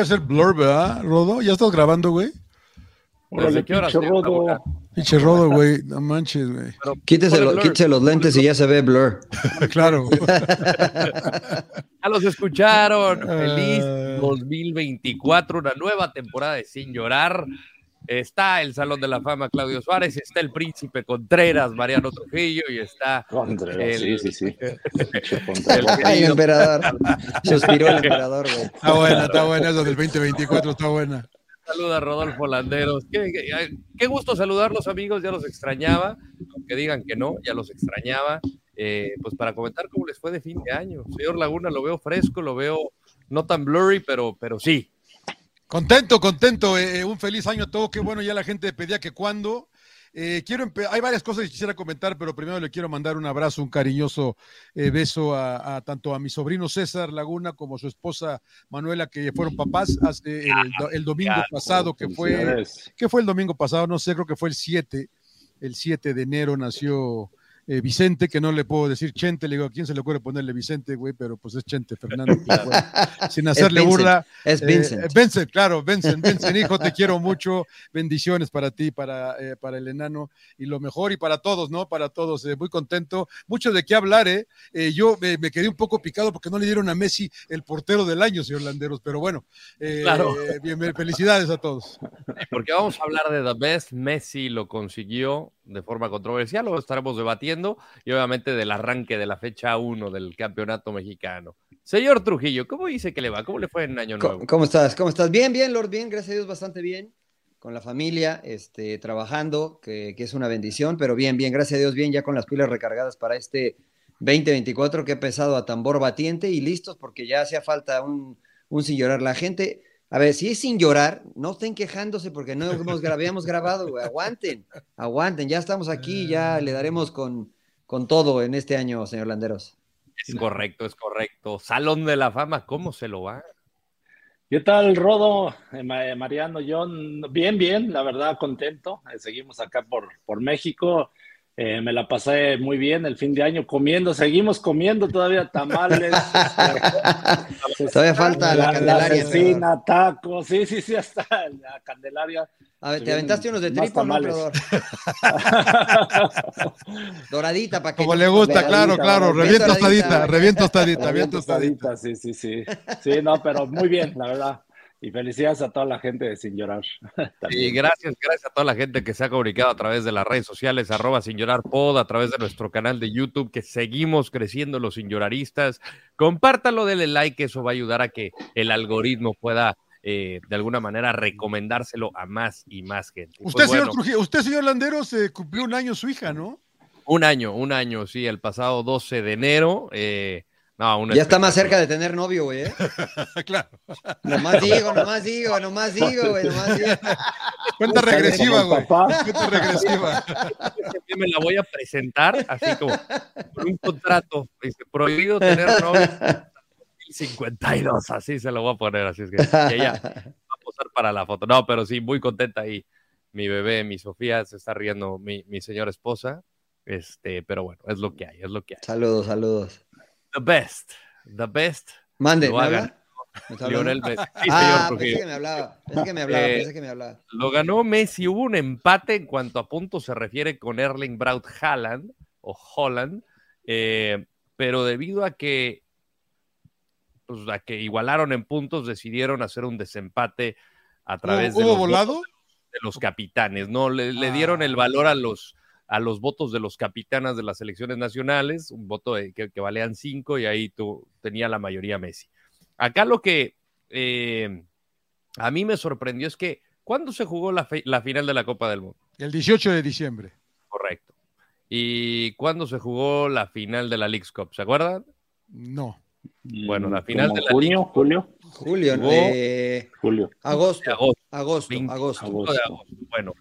hacer blur, ¿verdad, Rodo? ¿Ya estás grabando, güey? ¿Desde qué hora? Rodo. Pinche Rodo, güey. No manches, güey. Quítese, los lentes y ya se ve blur. claro. ya los escucharon. Feliz 2024, una nueva temporada de Sin Llorar. Está el Salón de la Fama Claudio Suárez, está el Príncipe Contreras, Mariano Trujillo y está Contreras, el, sí, sí, sí. el, emperador. Suspiró el emperador, güey. Está buena, está buena eso del 2024, está buena. Saluda Rodolfo Landeros. Qué, gusto saludarlos, amigos. Ya los extrañaba. Aunque digan que no, ya los extrañaba. Eh, pues para comentar cómo les fue de fin de año. Señor Laguna, lo veo fresco, lo veo no tan blurry, pero, pero sí, Contento, contento. Eh, eh, un feliz año a todos. Qué bueno, ya la gente pedía que cuando. Eh, quiero hay varias cosas que quisiera comentar, pero primero le quiero mandar un abrazo, un cariñoso beso a, tanto a mi sobrino César Laguna como a su esposa Manuela, que fueron papás hace el, domingo pasado, que fue, ¿qué fue el domingo pasado? No sé, creo que fue el 7, el 7 de enero nació eh, Vicente, que no le puedo decir Chente, le digo, ¿a quién se le ocurre ponerle Vicente, güey? Pero pues es Chente Fernando, sin hacerle burla. Es eh, Vincent. Eh, Vincent, claro, Vincent, Vincent, hijo, te quiero mucho, bendiciones para ti, para, para el enano, y lo mejor, y para todos, ¿no? Para todos, muy contento, mucho de qué hablar, ¿eh? yo me quedé un poco picado porque no le dieron a Messi el portero del año, señor Landeros, pero bueno, claro. bien, felicidades a todos. Porque vamos a hablar de The Best, Messi lo consiguió de forma controversial, lo estaremos debatiendo y obviamente del arranque de la fecha 1 del campeonato mexicano. Señor Trujillo, ¿cómo dice que le va? ¿Cómo le fue en Año Nuevo? ¿Cómo, estás? ¿Cómo estás? Bien, bien, Lord, bien, gracias a Dios, bastante bien. Con la familia, este, trabajando, que, es una bendición, pero bien, bien, gracias a Dios, bien, ya con las pilas recargadas para este 2024 que ha pesado a tambor batiente y listos porque ya hacía falta un, un sin llorar. La gente, a ver, si es sin llorar, no estén quejándose porque no hemos, habíamos grabado, güey. Aguanten, aguanten. Ya estamos aquí, ya le daremos con, con todo en este año, señor Landeros. Es correcto, es correcto. Salón de la Fama, ¿cómo se lo va? ¿Qué tal, Rodo, eh, Mariano, John? Bien, bien, la verdad, contento. Eh, seguimos acá por, por México. Eh, me la pasé muy bien el fin de año comiendo, seguimos comiendo todavía tamales. Este, todavía falta la, Candelaria. La tacos, sí, sí, sí, hasta la Candelaria. A ver, ¿te aventaste unos de tripo no, Doradita para que. Como le gusta, claro, claro. Revienta tostadita, revienta tostadita, revienta tostadita. Sí, sí, sí. Sí, no, pero muy bien, la verdad. Y felicidades a toda la gente de Sin Llorar. y gracias, gracias a toda la gente que se ha comunicado a través de las redes sociales, arroba Sin Llorar Pod, a través de nuestro canal de YouTube, que seguimos creciendo los Sin Lloraristas. Compártalo, denle like, eso va a ayudar a que el algoritmo pueda eh, de alguna manera recomendárselo a más y más gente. Usted, pues señor Trujillo, usted, señor Landero, se cumplió un año su hija, ¿no? Un año, un año, sí, el pasado 12 de enero. Eh, ya está más cerca de tener novio, güey. ¿eh? claro. Nomás digo, nomás digo, nomás digo, güey, nomás digo. Cuenta regresiva, güey. Cuenta regresiva. Me la voy a presentar así como con un contrato. Dice, prohibido tener novio. 52, así se lo voy a poner, así es que, ella va a posar para la foto. No, pero sí, muy contenta ahí. Mi bebé, mi Sofía, se está riendo mi, mi señora esposa. Este, pero bueno, es lo que hay, es lo que hay. Saludos, saludos. The best. The best. Mande, lo ¿me Lionel Messi. Sí, ah, pensé que me hablaba, pensé que me hablaba, eh, pensé que me hablaba. Lo ganó Messi. Hubo un empate en cuanto a puntos se refiere con Erling Braut Haaland o Holland, eh, pero debido a que, pues, a que igualaron en puntos, decidieron hacer un desempate a través de, los volado? de los capitanes. No, le, le dieron el valor a los a los votos de los capitanas de las elecciones nacionales, un voto que, que, valían cinco y ahí tú, tenía la mayoría Messi. Acá lo que eh, a mí me sorprendió es que, ¿cuándo se jugó la, la, final de la Copa del Mundo? El 18 de diciembre. Correcto. ¿Y cuándo se jugó la final de la League's Cup? ¿Se acuerdan? No. Bueno, la final de la junio, julio. Julio, eh, julio. Agosto. Agosto. Agosto. Bueno,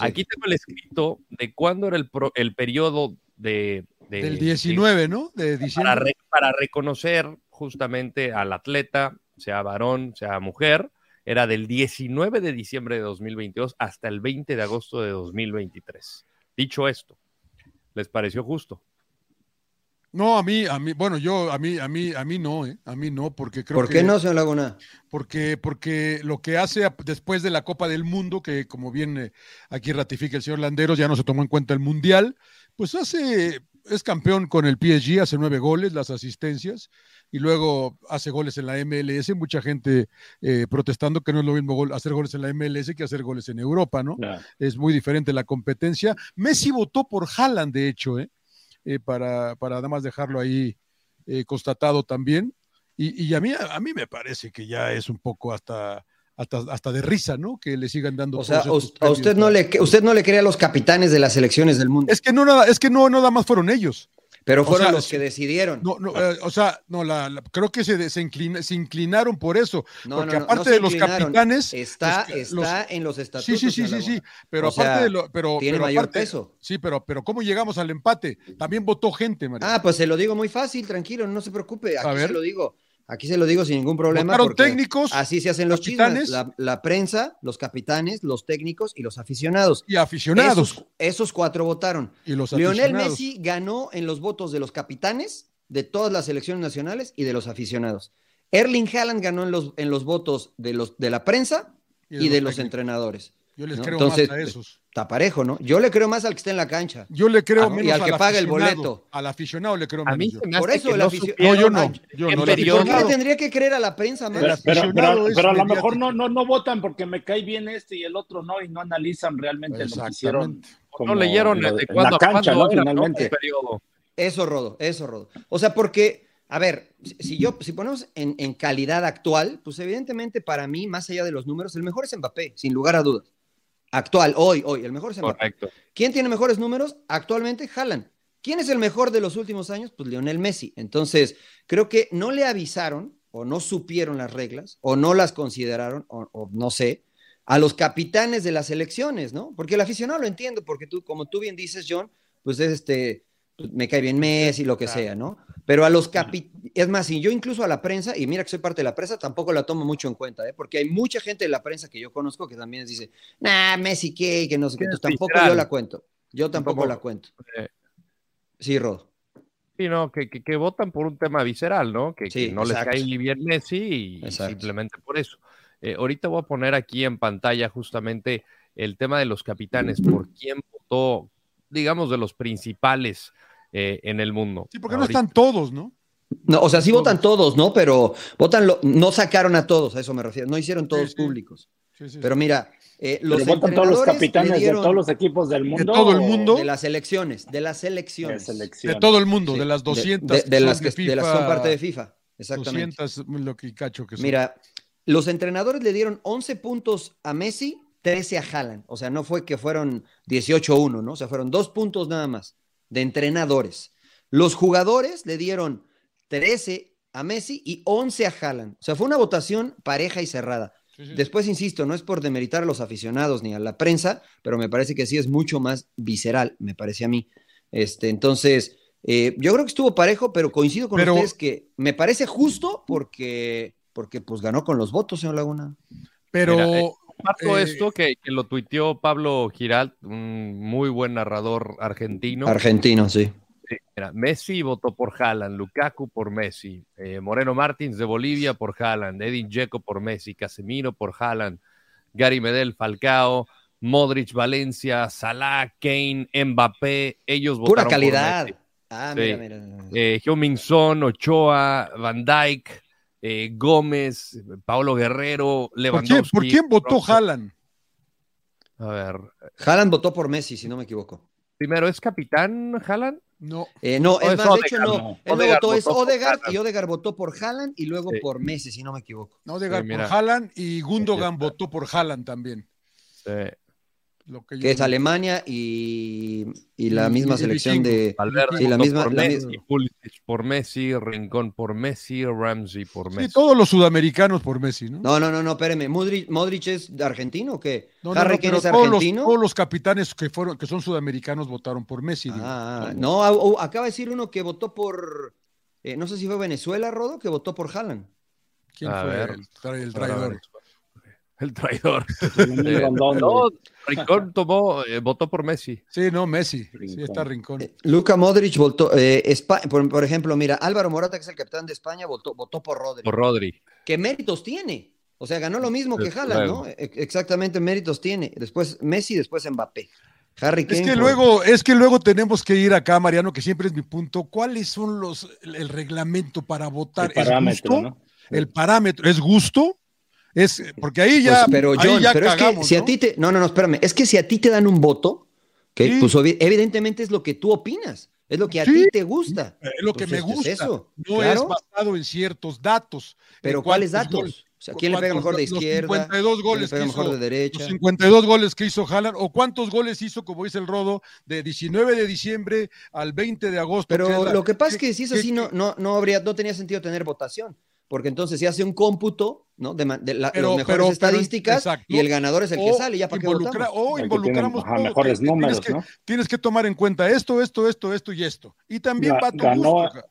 aquí tengo el escrito de cuándo era el, el periodo de, Del 19, ¿no? De diciembre. Para, reconocer justamente al atleta, sea varón, sea mujer, era del 19 de diciembre de 2022 hasta el 20 de agosto de 2023. Dicho esto, ¿les pareció justo? No, a mí, a mí, bueno, yo, a mí, a mí, a mí no, ¿eh? A mí no, porque creo ¿Por que. qué no, señor Laguna? Porque, porque lo que hace después de la Copa del Mundo, que como bien eh, aquí ratifica el señor Landeros, ya no se tomó en cuenta el Mundial, pues hace, es campeón con el PSG, hace nueve goles, las asistencias, y luego hace goles en la MLS, mucha gente eh, protestando que no es lo mismo gol- hacer goles en la MLS que hacer goles en Europa, ¿no? Es muy diferente la competencia. Messi votó por Haaland, de hecho, ¿eh? Eh, para, para nada más dejarlo ahí eh, constatado también. Y, y a, mí, a mí me parece que ya es un poco hasta, hasta, hasta de risa, ¿no? Que le sigan dando. O sea, a usted no le, usted no le cree a los capitanes de las selecciones del mundo, Es que no nada, es que no nada más fueron ellos. Pero o fueron sea, los que decidieron. No, no, eh, o sea, no, la, la- creo que se, se, inclina- se inclinaron por eso. No, porque no, no, aparte de los capitanes. Está, los- está en los estatutos. Sí, sí, sí, sí, sí. Pero O aparte sea, de lo. Pero, tiene pero mayor aparte- peso. Sí, pero, pero ¿cómo llegamos al empate? También votó gente, María. Ah, pues se lo digo muy fácil, tranquilo, no se preocupe. Aquí ver. se lo digo. Aquí se lo digo sin ningún problema. Técnicos Así se hacen los capitanes. chismes. La, la prensa, los capitanes, los técnicos y los aficionados. y aficionados. Esos, esos cuatro votaron. y los Lionel. Messi ganó en los votos de los capitanes, de todas las selecciones nacionales y de los aficionados. Erling Haaland ganó en los, en los votos de, los, de la prensa y de, los entrenadores. Yo les ¿no? creo Entonces, más a esos. Está parejo, ¿no? Yo le creo más al que esté en la cancha. Yo le creo Ah, y menos al que al pague el aficionado. boleto. Al aficionado le creo A menos. mí yo. se me Por eso el no aficio- supieron No, yo no. Yo no. ¿Por qué le aficionado- tendría que creer a la prensa, man? Pero- Pero, pero, aficionado pero- es pero a lo mejor no, no, no votan porque me cae bien este y el otro no, y no analizan realmente lo que hicieron. No leyeron lo- de en cuándo la cancha, cuándo ¿no? Eso, Rodo, eso, Rodo. O sea, porque, a ver, si- si yo, si ponemos en, en calidad actual, pues evidentemente para mí, más allá de los números, el mejor es Mbappé, sin lugar a dudas. Actual, hoy, hoy, el mejor Mbappé. Correcto. ¿Quién tiene mejores números? Actualmente, Haaland. ¿Quién es el mejor de los últimos años? Pues Lionel Messi. Entonces, creo que no le avisaron o no supieron las reglas o no las consideraron o, o no sé a los capitanes de las elecciones, ¿no? Porque el aficionado lo entiendo, porque tú, como tú bien dices, John, pues es este, pues, me cae bien Messi, lo que Claro. sea, ¿no? Pero a los capitanes, es más, y yo incluso a la prensa, y mira que soy parte de la prensa, tampoco la tomo mucho en cuenta, ¿eh? Porque hay mucha gente de la prensa que yo conozco que también dice, nah, Messi qué, que no sé qué, Entonces, tampoco yo la cuento. Yo tampoco la cuento. Eh, Sí, Rodo. Sí, no, que, que, que votan por un tema visceral, ¿no? Que, Sí, que no exacto. les cae bien Messi y, simplemente por eso. Eh, ahorita voy a poner aquí en pantalla justamente el tema de los capitanes, por quién votó, digamos, de los principales eh, en el mundo. Sí, porque no están todos, ¿no? No, o sea, sí Todos. votan todos, ¿no? Pero votan, lo- no sacaron a todos, a eso me refiero. No hicieron todos sí. públicos. Sí, sí, Pero sí. mira, eh, los Pero votan todos los capitanes de todos los equipos del mundo. todo el mundo. de las elecciones, de las de elecciones. selección? de todo el mundo, Sí, de las 200 de, de- de que las que, de las que son parte de FIFA. 200 Exactamente. lo que cacho que son. Mira, los entrenadores le dieron 11 puntos a Messi, 13 a Haaland. O sea, no fue que fueron 18-1, ¿no? O sea, fueron dos puntos nada más de entrenadores. Los jugadores le dieron 13 a Messi y 11 a Haaland. O sea, fue una votación pareja y cerrada. Sí, sí, sí. Después, insisto, no es por demeritar a los aficionados ni a la prensa, pero me parece que sí es mucho más visceral, me parece a mí. Este, entonces, eh, yo creo que estuvo parejo, pero coincido con Pero- ustedes que me parece justo porque, porque pues ganó con los votos, señor Laguna. Pero Mira, eh, Comparto Eh, esto que, que lo tuiteó Pablo Giralt, un muy buen narrador argentino. Argentino, sí. Mira, Messi votó por Haaland, Lukaku por Messi, eh, Moreno Martins de Bolivia por Haaland, Edin Dzeko por Messi, Casemiro por Haaland, Gary Medel, Falcao, Modric, Valencia, Salah, Kane, Mbappé, ellos votaron Pura por calidad. Messi. Ah, Sí. mira, mira. Eh, Heung-min Son, Ochoa, Van Dijk, eh, Gómez, Paulo Guerrero, ¿por, Lewandowski. quién, por quién votó. Haaland? A ver, Haaland votó por Messi, si no me equivoco. primero, ¿es capitán Haaland? No. Eh, no, No, es es más, de hecho no. no. Él Odegaard votó, es Odegaard y Odegaard votó por Haaland y luego Sí. por Messi, si no me equivoco. No, Odegaard Sí, por. Haaland y Gundogan votó por Haaland también. Sí. Lo que yo Que es. Alemania y, y la Y- misma y selección de... Valverde Sí, la misma- por la Messi, misma. Por Messi, Rincón por Messi, Ramsey por Sí, Messi. todos los sudamericanos por Messi, ¿no? No, no, no, no, espéreme. ¿Modric, Modric es de argentino o qué? No, no, ¿Harry no, Kane pero es todos los, argentino? todos los capitanes que fueron, que son sudamericanos votaron por Messi. digo. Ah, no, acaba de decir uno que votó por... eh, no sé si fue Venezuela, Rodo, que votó por Haaland. ¿Quién A fue ver. el, el? El traidor. Eh, Rondón, no. Rincón tomó, eh, votó por Messi. Sí, no, Messi. Sí, está Rincón. Eh, Luka Modric votó, eh, por, por ejemplo, mira, Álvaro Morata, que es el capitán de España, votó, votó por Rodri. Por Rodri. ¿Qué méritos tiene? O sea, ganó lo mismo que Haaland, ¿no? E- Exactamente, méritos tiene. Después Messi, después Mbappé. Harry Es Kane. que por- luego, es que luego tenemos que ir acá, Mariano, que siempre es mi punto. ¿Cuáles son los el, el reglamento para votar? El parámetro, ¿Es gusto? ¿no? El parámetro, ¿es gusto? Es porque ahí ya, Pues, pero John, ya pero es que cagamos, si a ti te. No, no, no, espérame. Es que si a ti te dan un voto, que Sí. pues evidentemente es lo que tú opinas, es lo que a Sí. ti te gusta. Es lo que me es gusta. eso, No claro. es basado en ciertos datos. Pero ¿cuáles datos? goles- O sea, ¿quién le pega mejor de los izquierda? 52 ¿Quién le goles pega que mejor hizo- de derecha? Los 52 goles que hizo Haaland, o cuántos goles hizo, como dice el Rodo, de 19 de diciembre al 20 de agosto. Pero lo que pasa es que- si es así, no, no, no, habría, no tenía sentido tener votación. Porque entonces se hace un cómputo, ¿no? De, de la- Pero- las mejores pero- estadísticas y el ganador es el que o sale. ¿Ya para qué involucra-? O involucramos ajá, todo, mejores números, tienes, que, ¿no? tienes que tomar en cuenta esto, esto, esto, esto y esto. Y también va a tu ganó- gusto.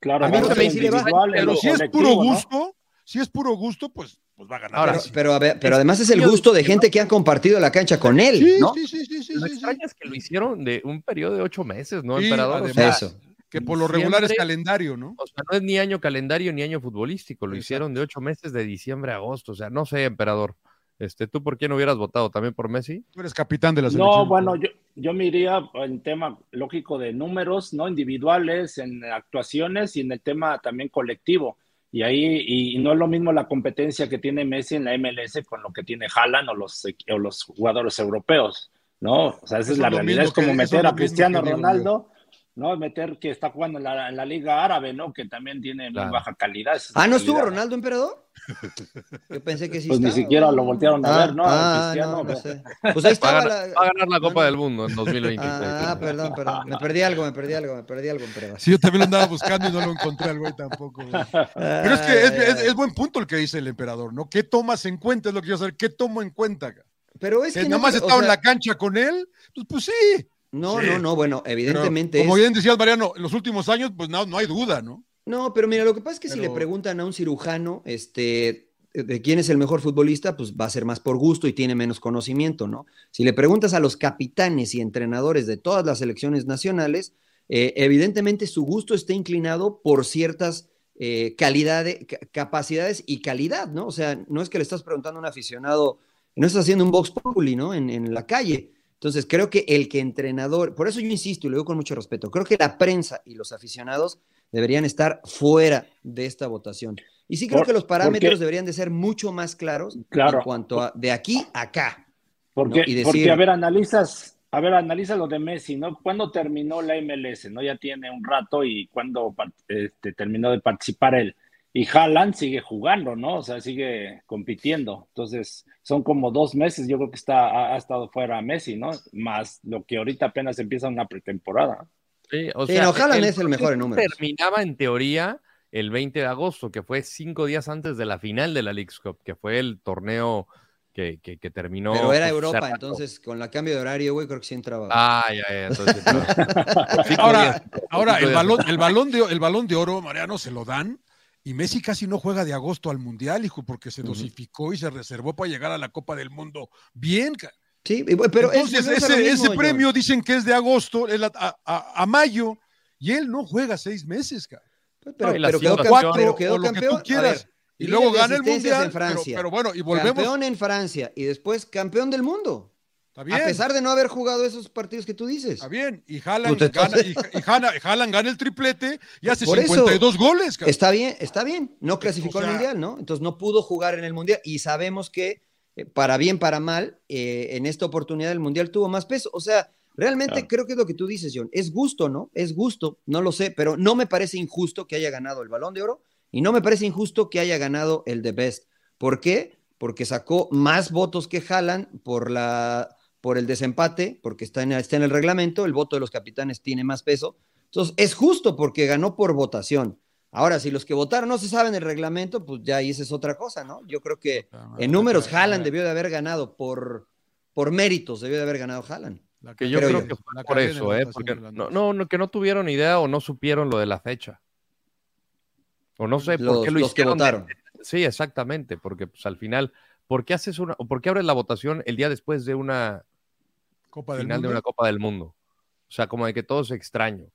Claro, A mí también sí le va, Pero si es puro ¿no? gusto, si es puro gusto, pues, pues va a ganar. Ahora, Pero, a ver, pero además es el gusto de gente que ha compartido la cancha con él, sí, ¿no? sí, sí, sí, sí, Lo sí, sí. extraño es que lo hicieron de un periodo de ocho meses, ¿no, Sí, emperador? O además. sea, Eso. Que por lo regular es calendario, ¿no? O sea, no es ni año calendario ni año futbolístico, lo Exacto. hicieron de ocho meses de diciembre a agosto. O sea, no sé, emperador. Este, ¿Tú por quién hubieras votado? ¿También por Messi? Tú eres capitán de la selección. No, bueno, yo, yo me iría en tema lógico de números, ¿no? Individuales, en actuaciones y en el tema también colectivo. Y ahí, y no es lo mismo la competencia que tiene Messi en la MLS con lo que tiene Haaland o los, o los jugadores europeos, ¿no? O sea, esa es la realidad. Es como que- meter a Cristiano. Ronaldo, ¿no? Meter que está jugando en la, en la Liga Árabe, ¿no? Que también tiene muy baja calidad. Ah, ¿no estuvo Ronaldo, emperador? Yo pensé que sí Pues ni siquiera lo voltearon a Ah, ver, ¿no? Ah, Cristiano, no, no sé. Pues ahí Va a, estaba ganar, la... va a ganar la Copa Ah, del Mundo en 2026. Ah, perdón, perdón. Me perdí algo, me perdí algo, me perdí algo, emperador. Sí, yo también lo andaba buscando y no lo encontré al güey tampoco. güey. Pero es que es, es- es buen punto el que dice el emperador, ¿no? ¿Qué tomas en cuenta? Es lo que yo saber. ¿Qué tomo en cuenta? Pero es Que que nada no, más o estaba en la cancha con él, pues, pues sí. No, Sí. no, no, bueno, Pero, evidentemente como es- bien decías, Mariano, en los últimos años, pues no, no hay duda, ¿no? No, pero mira, lo que pasa es que si Pero- le preguntan a un cirujano, este, de quién es el mejor futbolista, pues va a ser más por gusto y tiene menos conocimiento, ¿no? Si le preguntas a los capitanes y entrenadores de todas las selecciones nacionales, eh, evidentemente su gusto está inclinado por ciertas eh, calidades, capacidades y calidad, ¿no? O sea, no es que le estás preguntando a un aficionado, no estás haciendo un box populi, ¿no? En, en la calle. Entonces, creo que el que entrenador, por eso yo insisto y lo digo con mucho respeto, creo que la prensa y los aficionados deberían estar fuera de esta votación. Y sí creo Por- que los parámetros deberían de ser mucho más claros Claro. en cuanto a de aquí a acá. Porque, ¿no? Y decir- porque, a ver, analizas, a ver, analiza lo de Messi, ¿no? ¿Cuándo terminó la MLS? ¿No? Ya tiene un rato y cuándo par- este, terminó de participar él. Y Haaland sigue jugando, ¿no? O sea, sigue compitiendo. Entonces, son como dos meses, yo creo que está, ha, ha estado fuera Messi, ¿no? Más lo que ahorita apenas empieza una pretemporada. Sí, o Sí, sea, no, Haaland es el mejor en números. Terminaba en teoría el 20 de agosto, que fue cinco días antes de la final de la Leagues Cup, que fue el torneo que, que, que terminó. Pero era pues, Europa, entonces con la cambio de horario, güey, creo que sí entraba. Ah, ya, ya, entonces. Ahora, ahora el balón, el balón de el balón de oro, Mariano, se lo dan. Y Messi casi no juega de agosto al Mundial, hijo, porque se dosificó y se reservó para llegar a la Copa del Mundo. Bien, ca- Sí, pero es- Entonces, ese, mismo, ese premio dicen que es de agosto es la- a, a- a mayo y él no juega seis meses, ca. Pues, Pero, No, quedó, campeón, pero quedó lo que campeón. tú quieras. ver, y luego gana el mundial. en Francia. Pero, pero bueno, y volvemos. Campeón en Francia y después campeón del mundo. Está bien. A pesar de no haber jugado esos partidos que tú dices. Está bien. Y Haaland gana, y, y Haaland- Haaland gana el triplete y hace Por eso, 52 goles, ca. Está bien, está bien. No clasificó O sea- al mundial, ¿no? Entonces no pudo jugar en el mundial. Y sabemos que, eh, para bien, para mal, eh, en esta oportunidad el mundial tuvo más peso. O sea, realmente Claro. creo que es lo que tú dices, John. Es gusto, ¿no? Es gusto, no lo sé, pero no me parece injusto que haya ganado el balón de oro y no me parece injusto que haya ganado el de Best. ¿Por qué? Porque sacó más votos que Haaland por la por el desempate, porque está en, está en el reglamento, el voto de los capitanes tiene más peso. Entonces, es justo porque ganó por votación. Ahora, si los que votaron no se saben el reglamento, pues ya ahí esa es otra cosa, ¿no? Yo creo que en números Haaland debió de haber ganado por, por méritos, debió de haber ganado Haaland. La Que yo Creo creo, yo. que fue La por eso, ¿eh? Porque no, no, no, que no tuvieron idea o no supieron lo de la fecha. O no sé por Los, qué lo los que hicieron. votaron. Sí, exactamente, porque pues al final ¿por qué haces una, por qué abres la votación el día después de una Copa del final Mundo. de una Copa del Mundo? O sea, como de que todo es extraño.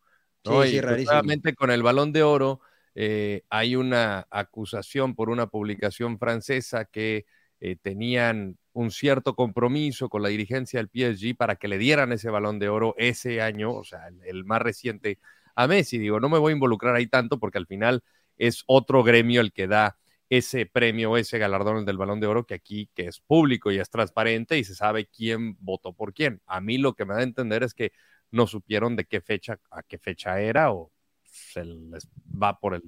Sí, ¿no? sí, y pues, con el balón de oro eh, hay una acusación por una publicación francesa que eh, tenían un cierto compromiso con la dirigencia del PSG para que le dieran ese balón de oro ese año, o sea, el, el más reciente a Messi. Digo, no me voy a involucrar ahí tanto porque al final es otro gremio el que da ese premio, ese galardón del balón de oro que aquí, que es público y es transparente y se sabe quién votó por quién. A mí lo que me da a entender es que no supieron de qué fecha a qué fecha era o se les va por el...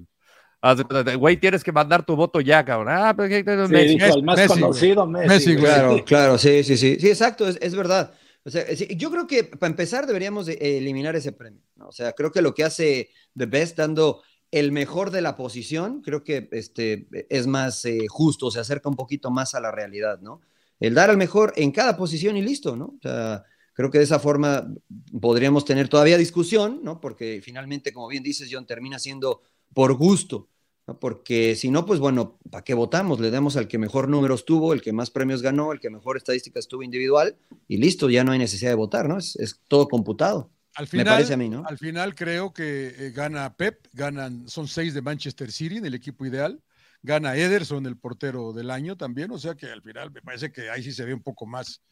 Güey, tienes que mandar tu voto ya, cabrón. Ah, pero ¿qué- Sí, Messi. dijo el más Messi, conocido, Messi. Messi. Claro, claro, sí, sí, sí. Sí, exacto, es, es verdad. O sea, yo creo que para empezar deberíamos de eliminar ese premio. ¿no? O sea, creo que lo que hace The Best dando el mejor de la posición, creo que este, es más eh, justo, se acerca un poquito más a la realidad, ¿no? El dar al mejor en cada posición y listo, ¿no? O sea, creo que de esa forma podríamos tener todavía discusión, ¿no? Porque finalmente, como bien dices, John, termina siendo por gusto, ¿no? Porque si no, pues bueno, ¿para qué votamos? Le damos al que mejor números tuvo, el que más premios ganó, el que mejor estadísticas tuvo individual y listo, ya no hay necesidad de votar, ¿no? Es, es todo computado. Al Me final, parece a mí, ¿no? Al final creo que eh, gana Pep, ganan, son seis de Manchester City en el equipo ideal, gana Ederson, el portero del año también, o sea que al final me parece que ahí sí se ve un poco más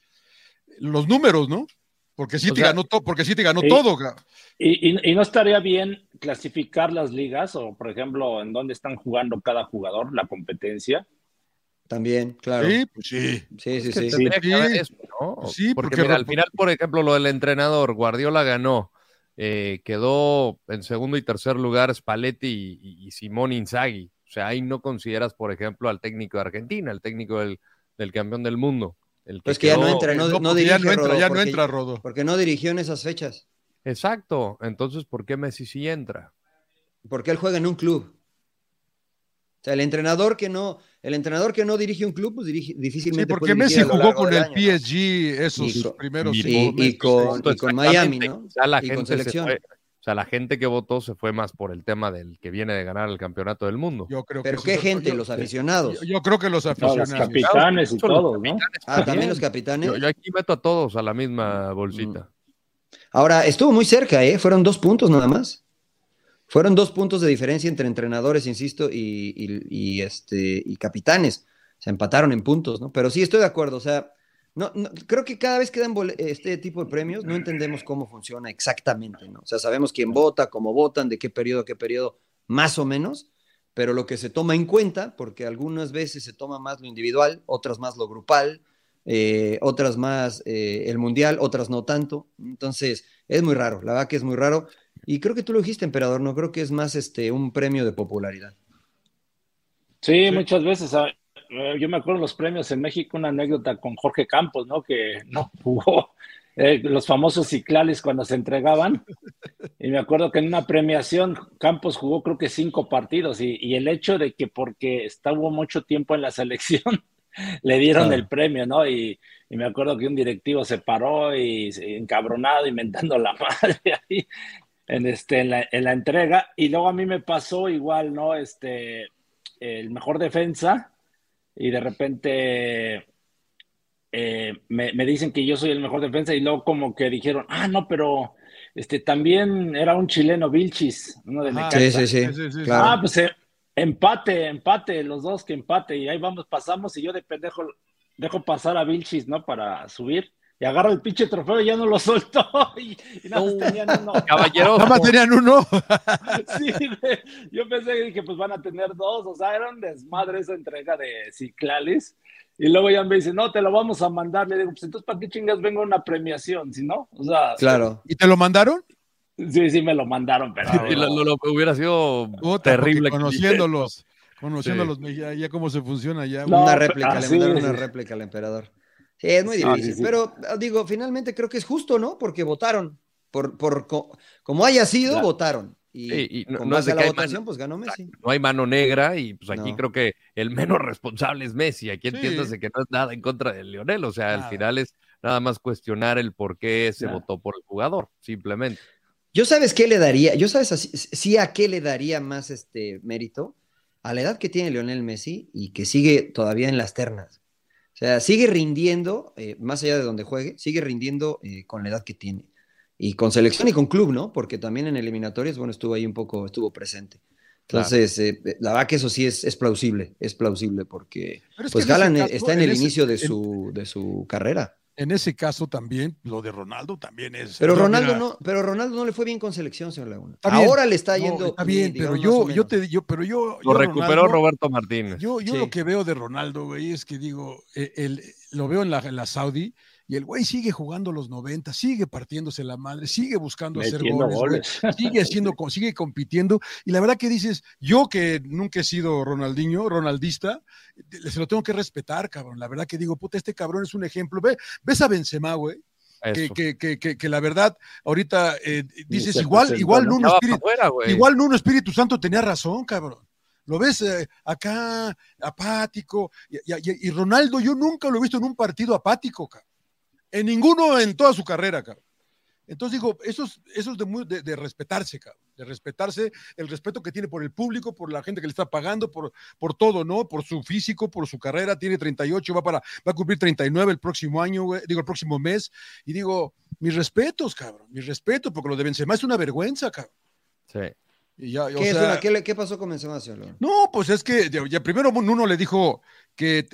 los números, ¿no? Porque City sea, ganó todo, porque City ganó todo. Y, y- y no estaría bien clasificar las ligas o, por ejemplo, en dónde están jugando cada jugador, la competencia. También, claro. Sí, pues sí. Sí, sí, Es que sí. tendría que Sí. haber eso, ¿no? Sí, porque, porque mira, al final, por ejemplo, lo del entrenador, Guardiola ganó, eh, quedó en segundo y tercer lugar Spalletti y, y- y Simón Inzaghi. O sea, ahí no consideras, por ejemplo, al técnico de Argentina, el técnico del, del campeón del mundo. El Pues que ya no entra, no, No, no porque ya dirige, no entra, Rodo, ya no porque- entra, Rodo. Porque no dirigió en esas fechas. Exacto. Entonces, ¿por qué Messi sí entra? Porque él juega en un club. O sea, el entrenador que no, el entrenador que no dirige un club, pues dirige, Sí, difícilmente porque puede Messi jugó con el año, ¿no? PSG esos Y primeros y- y- con-. Miami, ¿no? O sea, la Y con se selección. o sea, la gente que votó se fue más por el tema del que viene de ganar el campeonato del mundo. Yo creo Pero que qué sí, gente, yo- los aficionados. Yo, yo creo que los No, los aficionados. capitanes y los todos, ¿no? Ah, también los capitanes. Yo, yo aquí meto a todos a la misma bolsita. Ahora, estuvo muy cerca, ¿eh? Fueron dos puntos nada más. Fueron dos puntos de diferencia entre entrenadores, insisto, y, este, y capitanes. Se empataron en puntos, ¿no? Pero sí, estoy de acuerdo. O sea, no, creo que cada vez que dan este tipo de premios, no entendemos cómo funciona exactamente, ¿no? O sea, sabemos quién vota, cómo votan, de qué periodo a qué periodo, más o menos, pero lo que se toma en cuenta, porque algunas veces se toma más lo individual, otras más lo grupal, eh, otras más eh, el mundial, otras no tanto. Entonces, es muy raro, la verdad que es muy raro. Y creo que tú lo dijiste, emperador, no creo que es más este un premio de popularidad. Sí, muchas veces. ah, eh, Yo me acuerdo en los premios en México, una anécdota con Jorge Campos, ¿no? Que no jugó eh, los famosos ciclales cuando se entregaban. Y me acuerdo que en una premiación Campos jugó creo que cinco partidos y, y el hecho de que porque estuvo mucho tiempo en la selección, le dieron el premio, ¿no? Y, y me acuerdo que un directivo se paró y se- encabronado, inventando la madre ahí en, este, en, la, en la entrega. Y luego a mí me pasó igual, ¿no? Este, el mejor defensa y de repente eh, me, me dicen que yo soy el mejor defensa y luego como que dijeron, ah, no, pero este también era un chileno Vilchis, uno de. Sí, sí, sí. Sí, sí, sí, claro. Ah, pues eh, empate, empate, los dos que empate y ahí vamos, pasamos y yo de pendejo dejo pasar a Vilchis, ¿no? Para subir y agarro el pinche trofeo y ya no lo soltó y, y nada más No. tenían uno. Caballero, Nada más tenían uno. Sí, yo pensé que dije, pues van a tener dos, o sea, era un desmadre esa entrega de ciclales. Y luego ya me dice, no, te lo vamos a mandar. Le digo, pues entonces, ¿para qué chingas vengo a una premiación? Si no, o sea, Claro. ¿Y te lo mandaron? sí, sí me lo mandaron, pero. Sí, lo, lo- lo- hubiera sido Puta, terrible. Conociéndolos, conociéndolos, ya, ya cómo se funciona ya. No, una réplica, le así mandaron una réplica al emperador. Sí, es muy difícil. sí, sí. Pero ah, digo, finalmente creo que es justo, ¿no? Porque votaron. Por, por co- como haya sido, Claro. votaron. Y, Sí, y no- con no es base de a que la votación, pues ganó Messi. No hay mano negra y pues aquí No. creo que el menos responsable es Messi. Aquí Sí. entiéndase que no es nada en contra de Lionel. O sea, Nada. al final es nada más cuestionar el por qué se Claro. votó por el jugador, simplemente. Yo sabes qué le daría, yo sabes así- sí a qué le daría más este mérito a la edad que tiene Lionel Messi y que sigue todavía en las ternas. O sea, sigue rindiendo, eh, más allá de donde juegue, sigue rindiendo eh, con la edad que tiene. Y con selección y con club, ¿no? Porque también en eliminatorias, bueno, estuvo ahí un poco, estuvo presente. Entonces, eh, la verdad que eso sí es, es plausible, es plausible porque pues Galan está en el inicio de su, de su carrera. En ese caso también, lo de Ronaldo también es. Pero Ronaldo no, pero Ronaldo no le fue bien con selección, señor Laguna. Ahora le está yendo. está bien, pero yo, yo te yo, pero yo. Lo recuperó Roberto Martínez. Yo, yo lo que veo de Ronaldo, güey, es que digo, eh, el, lo veo en la, en la Saudi y el güey sigue jugando los 90, sigue partiéndose la madre, sigue buscando hacer goles, sigue haciendo, sigue compitiendo. Y la verdad que dices, yo que nunca he sido Ronaldinho, Ronaldista, se lo tengo que respetar, cabrón. La verdad que digo, puta, este cabrón es un ejemplo. Ve, ves a Benzema, güey. Que, que, que, que, la verdad, ahorita eh, dices, igual, igual Nuno, Espíritu, igual Nuno Espíritu Santo tenía razón, cabrón lo ves eh, acá apático, y, y, Ronaldo yo nunca lo he visto en un partido apático, cabrón. En ninguno en toda su carrera, cabrón. Entonces digo, eso es, eso de, de, respetarse, cabrón. De respetarse, el respeto que tiene por el público, por la gente que le está pagando, por, por todo, ¿no? Por su físico, por su carrera. Tiene 38, va, para, va a cumplir 39 el próximo año, digo, el próximo mes. Y digo, mis respetos, cabrón, mis respetos, porque lo de Benzema es una vergüenza, cabrón. Sí. ¿Qué, pasó con Benzema, No, pues es que ya, primero uno le dijo que,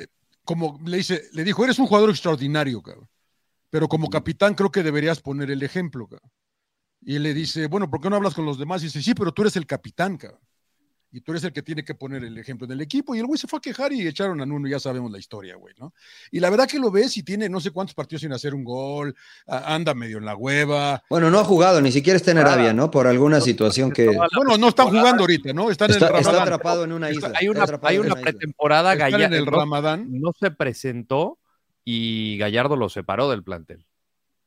como le dice, le dijo, eres un jugador extraordinario, cabrón pero como capitán creo que deberías poner el ejemplo. Cabrón. Y él le dice, bueno, ¿por qué no hablas con los demás? Y dice, sí, pero tú eres el capitán, cabrón. Y tú eres el que tiene que poner el ejemplo en el equipo. Y el güey se fue a quejar y echaron a Nuno, ya sabemos la historia, güey, ¿no? Y la verdad que lo ves y tiene no sé cuántos partidos sin hacer un gol, anda medio en la hueva. Bueno, no ha jugado, ni siquiera está en Arabia, ¿no? Por alguna situación que. Bueno, no están jugando ahorita, ¿no? Están está, en el está atrapado en una isla. hay una, hay una pretemporada gallega. en el Ramadán. No se presentó y Gallardo lo separó del plantel.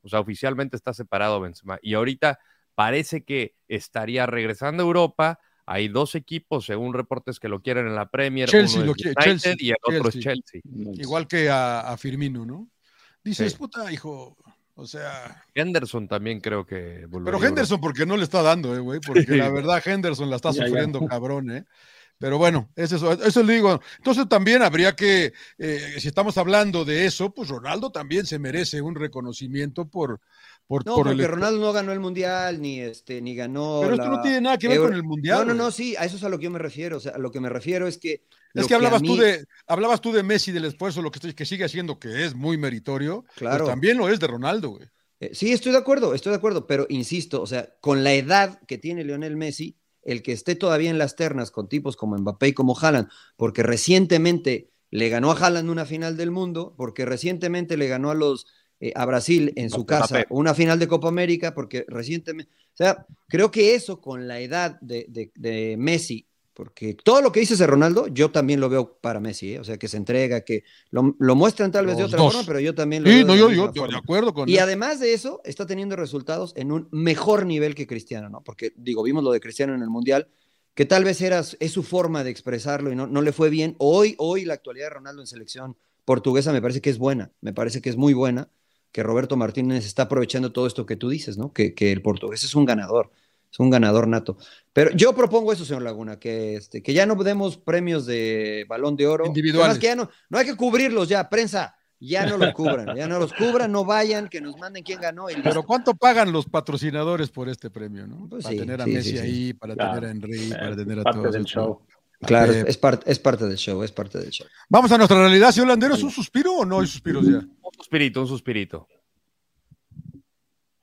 O sea, oficialmente está separado Benzema. Y ahorita parece que estaría regresando a Europa. Hay dos equipos, según reportes, que lo quieren en la Premier. Chelsea, lo quiere, Chelsea y el otro es Chelsea. Igual que a, Firmino, ¿no? Dices, puta, hijo, o sea. Henderson también creo que. Pero Henderson, porque no le está dando, eh, güey. Porque la verdad, Henderson la está sufriendo, cabrón, ¿eh? Pero bueno, eso, eso le digo. Entonces también habría que, eh, si estamos hablando de eso, pues Ronaldo también se merece un reconocimiento por... por no, porque Ronaldo no ganó el Mundial, ni, este, ni ganó... Pero esto no tiene nada que ver con el Mundial. No, no, no, sí, a eso es a lo que yo me refiero. O sea, a lo que me refiero es que... Es que hablabas, tú de, hablabas tú de Messi, del esfuerzo, lo que, que sigue haciendo, que es muy meritorio, pues claro. también lo es de Ronaldo, güey. Eh, sí, estoy de acuerdo, estoy de acuerdo, pero insisto, o sea, con la edad que tiene Lionel Messi, el que esté todavía en las ternas con tipos como Mbappé y como Haaland, porque recientemente le ganó a Haaland una final del mundo, porque recientemente le ganó a los eh, a Brasil en su casa una final de Copa América, porque recientemente, o sea, creo que eso con la edad de, de, de Messi porque todo lo que dices de Ronaldo, yo también lo veo para Messi, ¿eh? o sea, que se entrega, que lo, muestran tal vez de otra forma, pero yo también lo sí, veo. No, yo, yo, de acuerdo con Y además de eso, está teniendo resultados en un mejor nivel que Cristiano, ¿no? Porque, digo, vimos lo de Cristiano en el Mundial, que tal vez era, es su forma de expresarlo y no, no le fue bien. Hoy, hoy la actualidad de Ronaldo en selección portuguesa me parece que es buena, me parece que es muy buena, que Roberto Martínez está aprovechando todo esto que tú dices, ¿no? Que, que el portugués es un ganador es un ganador nato. Pero yo propongo eso, señor Laguna, que, este, que ya no demos premios de balón de oro. Individuales. que ya no, no hay que cubrirlos ya, prensa. Ya no los cubran, ya no los cubran, no vayan, que nos manden quién ganó. Pero ¿cuánto pagan los patrocinadores por este premio, no? Pues para tener a Messi ahí, para tener a Henry, para tener a todos. del show. Claro, es, es, parte del show, es parte del show. Vamos a nuestra realidad, señor Landero, ¿es un suspiro o no hay suspiros ya? Un suspirito, un suspirito.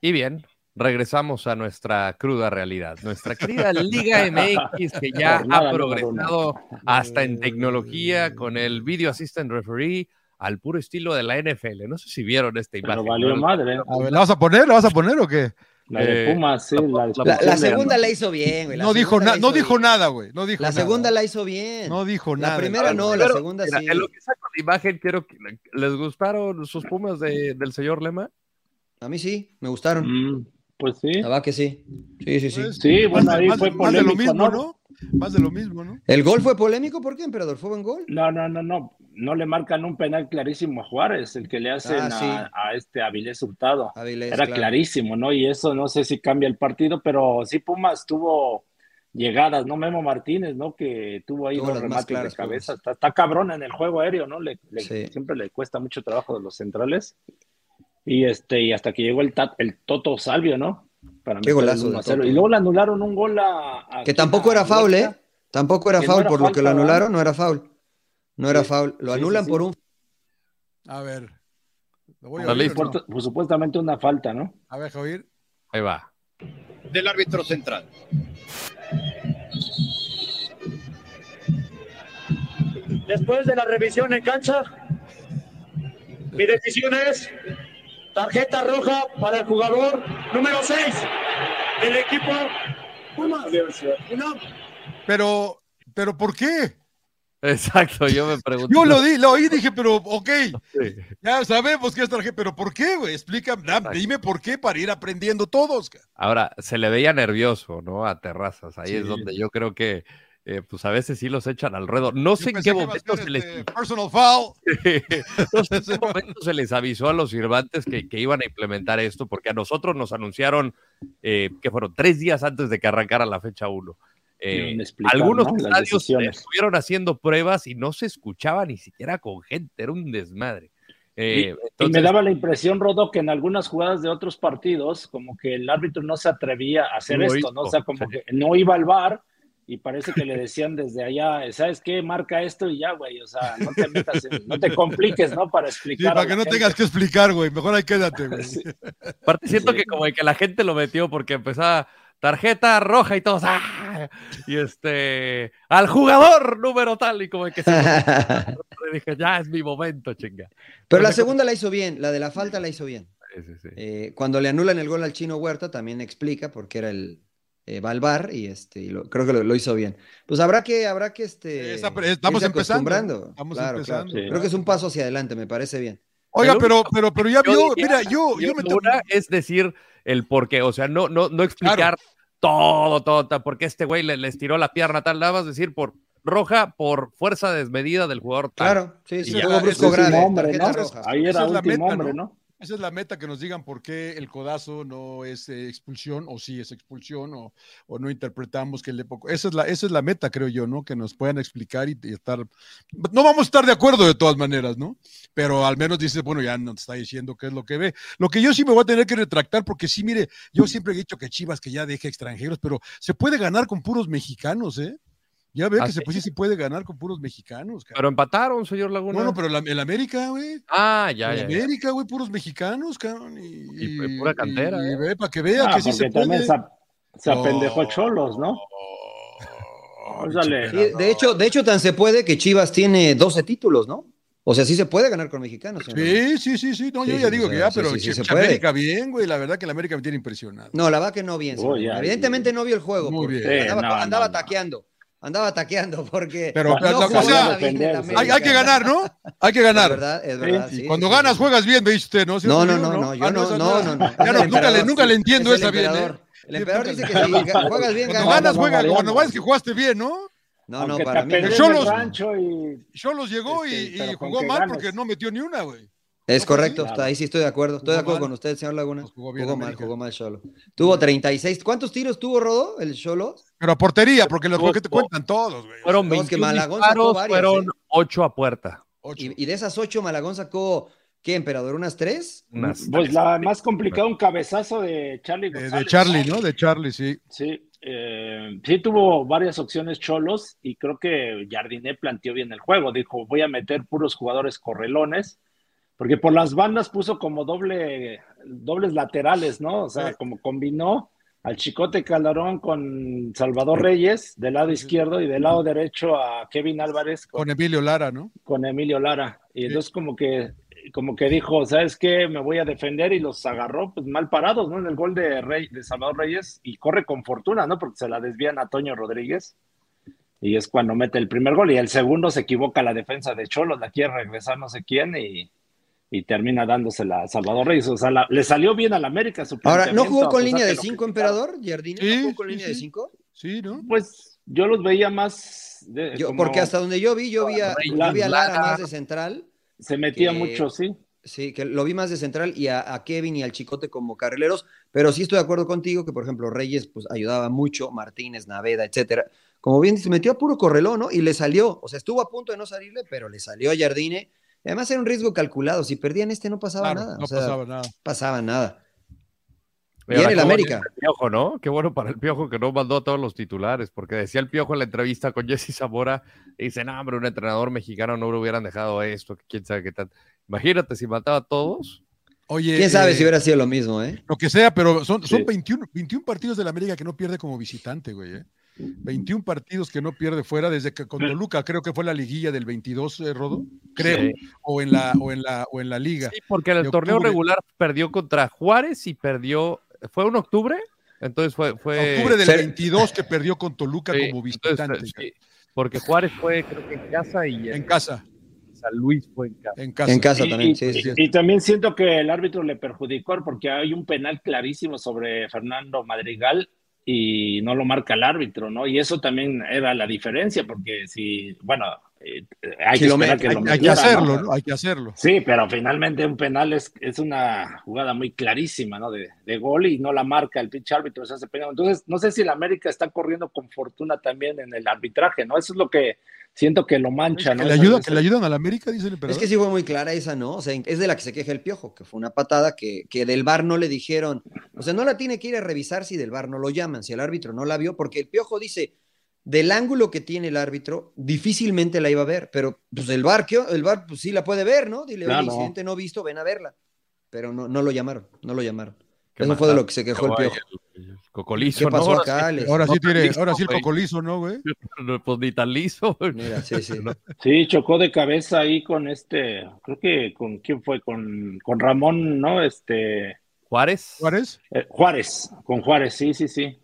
Y bien, regresamos a nuestra cruda realidad. Nuestra querida Liga MX, que ya ha progresado hasta en tecnología con el Video Assistant Referee al puro estilo de la NFL. No sé si vieron esta imagen. valió madre. ¿La vas a poner? ¿La vas a poner o qué? La de eh, Pumas, sí. La, segunda la hizo bien, güey. No dijo, no dijo nada, güey. No dijo la segunda la hizo bien. No dijo nada. La primera no, la segunda sí. En lo que saco la imagen, quiero que les gustaron sus Pumas de, del señor Lema. A mí sí, me gustaron. Mm. Pues sí. La que sí. Sí, sí, sí. Pues, sí, bueno, ahí fue polémico, más de lo mismo, ¿no? Más de lo mismo, ¿no? ¿El gol fue polémico? ¿Por qué, emperador? ¿Fue buen gol? No, no, no, no. No le marcan un penal clarísimo a Juárez, el que le hacen ah, a, este Avilés Hurtado. Era clarísimo, ¿no? Y eso no sé si cambia el partido, pero sí Pumas tuvo llegadas, ¿no? Memo Martínez, ¿no? Que tuvo ahí dos remates claras, de cabeza. Está, está cabrón en el juego aéreo, ¿no? Le, le- Sí. Siempre le cuesta mucho trabajo de los centrales. Y este, y hasta que llegó el, Tat- el Toto Salvio, ¿no? Para Qué meter el golazo 1 de a 0. Toto. Y luego le anularon un gol a. a- Que tampoco era foul, ¿eh? Tampoco era no foul, era por lo que lo anularon, ¿verdad? no era foul. No era Sí, foul. Lo sí, anulan sí, por un. A ver. ¿Lo voy a oír no? Pues, supuestamente una falta, ¿no? A ver, Javier. Ahí va. del árbitro central. Después de la revisión en cancha, mi decisión es tarjeta roja para el jugador número 6 del equipo Pumas. Pero, pero ¿por qué? Exacto, yo me pregunto. Yo lo di, lo oí y dije, pero ok, Sí. ya sabemos que es tarjeta, pero ¿por qué, güey? Explícame, dime por qué para ir aprendiendo todos. Ahora, se le veía nervioso, ¿no? A Terrazas. Ahí Sí. es donde yo creo que, eh, pues a veces sí los echan al ruedo. No sé en qué momento se les, este, personal foul. no sé en qué momento se les avisó a los sirvantes que, que iban a implementar esto, porque a nosotros nos anunciaron eh, que fueron tres días antes de que arrancara la fecha 1. Deben explicar, algunos ¿no? Estadios estuvieron haciendo pruebas y no se escuchaba ni siquiera con gente, era un desmadre. Eh, Y- y me daba la impresión, Rodo, que en algunas jugadas de otros partidos, como que el árbitro no se atrevía a hacer esto, hizo, ¿no? O sea, como sí. que no iba al bar y parece que le decían desde allá, ¿sabes qué? Marca esto y ya, güey. O sea, no te metas, en- no te compliques, ¿no? Para explicar. para que no gente. tengas que explicar, güey. Mejor ahí quédate, güey. Sí. Aparte, siento Sí. que como que la gente lo metió porque empezaba tarjeta roja y todos, ¡ah! Y este, al jugador número tal, y como que se dije, ya es mi momento, chinga. Pero la segunda la hizo bien, la de la falta la hizo bien. Sí, sí, sí. Eh, cuando le anulan el gol al chino Huerta, también explica porque era el eh, va al bar y este y lo- creo que lo, lo hizo bien. Pues habrá que, habrá que este, Esa- estamos empezando, acostumbrando. estamos Claro, empezando. claro. Sí. Creo que es un paso hacia adelante, me parece bien. Oiga, pero, pero, pero ya vio, mira, yo, yo me Una es decir el por qué, o sea, no, no, no explicar todo, todo, todo, porque este güey le, les tiró la pierna tal, nada más decir por roja, por fuerza desmedida del jugador tal. Claro, sí, sí, brusco grave, hombre. Ahí era es la último meta, hombre, ¿no? ¿no? Esa es la meta, que nos digan por qué el codazo no es eh, expulsión o sí es expulsión o, o no interpretamos que le poco. Esa es, la, esa es la meta, creo yo, ¿no? Que nos puedan explicar y, estar... No vamos a estar de acuerdo de todas maneras, ¿no? Pero al menos dice, bueno, ya nos está diciendo qué es lo que ve. Lo que yo sí me voy a tener que retractar porque sí, mire, yo siempre he dicho que Chivas que ya deje extranjeros, pero se puede ganar con puros mexicanos, ¿eh? Ya ve ¿Ah, que se, sí? pues, sí se puede ganar con puros mexicanos. Pero cabrón. empataron, señor Laguna. No, no, pero la- el América, güey. Ah, ya, En ya, ya. América, güey, puros mexicanos, cabrón. Y, Y pu- pura cantera, y- y ¿eh? ve, para que vea Ah, que sí se puede. se, se apendejó Cholos, ¿no? Oh, Ósale. Sí, de hecho, de hecho, tan se puede que Chivas tiene 12 títulos, ¿no? O sea, sí se puede ganar con mexicanos. señor. Sí, sí, sí, sí. No, Sí, yo ya sí, digo o que ya, sí, pero sí, sí se puede. América bien, güey. La verdad que la América me tiene impresionado. No, la va que no bien. Oh, ya, Evidentemente no vio el juego. Muy porque bien. Sí, Andaba, no, andaba no, no. taqueando. Andaba taqueando porque Pero, no bien defenderse. Hay, hay que ganar, ¿no? Hay que Es ganar. verdad, es verdad. Y sí, cuando sí, ganas, sí. juegas bien, me dice usted, ¿no? ¿Sí No, no, no, no, yo Ah, no, no, es- no, no. Ya Es no, el nunca le, emperador. nunca le entiendo Es esa bien, ¿eh? El emperador dice que si ga- juegas bien, Cuando ganas. ganas, no, juega. Mariano. Cuando vas que jugaste bien, ¿no? No, no, para mí. Cholos- y Cholos llegó y, Este, y jugó mal porque no metió ni una, güey. Es ¿No fue correcto, ahí sí estoy de acuerdo. Estoy de Jugó acuerdo mal. con usted, señor Laguna. Pues jugó jugó bien mal, América. jugó mal Cholo. Tuvo 36. ¿Cuántos tiros tuvo Rodó, el Cholo? Pero a portería, porque los porque te cuentan todos, güey. Fueron No, es que 21 Malagón sacó disparos, varias, fueron ¿eh? 8 a puerta. Ocho. Y, y de esas ocho, Malagón sacó, ¿qué, emperador? ¿Unas tres? Unas pues tres. la más complicada, un cabezazo de Charlie De, González. de Charlie, ¿no? De Charlie, sí. Sí, eh, sí tuvo varias opciones Cholos y creo que Jardiné planteó bien el juego. Dijo, voy a meter puros jugadores correlones, porque por las bandas puso como doble, dobles laterales, ¿no? O sea, Sí. como combinó al Chicote Calderón con Salvador Reyes del lado izquierdo y del lado derecho a Kevin Álvarez con, Con Emilio Lara, ¿no? con Emilio Lara. Y Sí. entonces como que como que dijo, ¿sabes qué? Me voy a defender y los agarró pues mal parados, ¿no? En el gol de, Rey, de Salvador Reyes y corre con fortuna, ¿no? Porque se la desvían a Toño Rodríguez y es cuando mete el primer gol y el segundo se equivoca la defensa de Cholos, la quiere regresar no sé quién y, y termina dándosela a Salvador Reyes. O sea, la- le salió bien al América su Ahora, ¿no jugó con línea de lo cinco, criticaron. emperador? ¿Jardine Sí, no jugó con sí, línea de sí. cinco? Sí, ¿no? Pues yo los veía más... de- Yo, como- porque hasta donde yo vi, yo vi a, Reyes, yo vi a Lara Lara. más de central. Se metía que- mucho, sí. Sí, que lo vi más de central y a, a Kevin y al Chicote como carrileros, pero sí estoy de acuerdo contigo que, por ejemplo, Reyes pues ayudaba mucho, Martínez, Naveda, etcétera. Como bien se metió a puro correlón, ¿no? Y le salió, o sea, estuvo a punto de no salirle, pero le salió a Jardine. Además era un riesgo calculado, si perdían este no pasaba Claro, nada. no o sea, pasaba nada. pasaba nada. Mira, Bien el América. el Piojo, ¿no? Qué bueno para el Piojo que no mandó a todos los titulares, porque decía el Piojo en la entrevista con Jesse Zamora, dice, no, hombre, un entrenador mexicano no le hubieran dejado esto, quién sabe qué tal. Imagínate si mataba a todos. Oye, ¿Quién sabe eh, si hubiera sido lo mismo, eh? Lo que sea, pero son, son Sí. 21, 21 partidos de la América que no pierde como visitante, güey. ¿eh? 21 partidos que no pierde fuera desde que con Toluca, creo que fue la liguilla del 22, eh, Rodo, creo, Sí. o en la o en la o en la liga. Sí, porque en el torneo octubre. regular perdió contra Juárez y perdió, ¿fue en octubre? Entonces fue... fue Octubre del Sí. 22 que perdió con Toluca sí, como entonces, visitante sí, porque Juárez fue creo que en casa y en en casa, San Luis fue en casa. en casa. En casa Y- también, y, sí, sí, sí. y también siento que el árbitro le perjudicó porque hay un penal clarísimo sobre Fernando Madrigal y no lo marca el árbitro, ¿no? Y eso también era la diferencia, porque si, bueno, eh, hay Si que lo esperar met- que Hay, lo hay que metiera, ¿no? hacerlo, ¿no? Hay que hacerlo. Sí, pero finalmente un penal es, es una jugada muy clarísima, ¿no? De, de gol y no la marca el pinche árbitro, se hace penal. Entonces, no sé si el América está corriendo con fortuna también en el arbitraje, ¿no? Eso es lo que siento que lo mancha, Que ¿no? le, ayuda, que le ayudan a la América, dice el Es emperador. que sí fue muy clara esa, ¿no? O sea, es de la que se queja el piojo, que fue una patada que, que del bar no le dijeron. O sea, no la tiene que ir a revisar si del bar no lo llaman, si el árbitro no la vio, porque el piojo dice, del ángulo que tiene el árbitro, difícilmente la iba a ver, pero pues el bar, ¿qué? el bar pues sí la puede ver, ¿no? Dile, No, oye, no. incidente no visto, ven a verla. Pero no, no lo llamaron, no lo llamaron. Eso fue de lo que se quejó el piojo. el- el cocolizo, ¿Qué ¿no? pasó Ahora acá, Alex? Ahora sí no tiene, ahora sí el güey. cocolizo, ¿no, güey? Pues ni tan liso. Mira, sí, sí. Sí, chocó de cabeza ahí con este, creo que con quién fue, con, con Ramón, ¿no? Este, Juárez. Juárez. eh, Juárez, con Juárez, sí, sí, sí.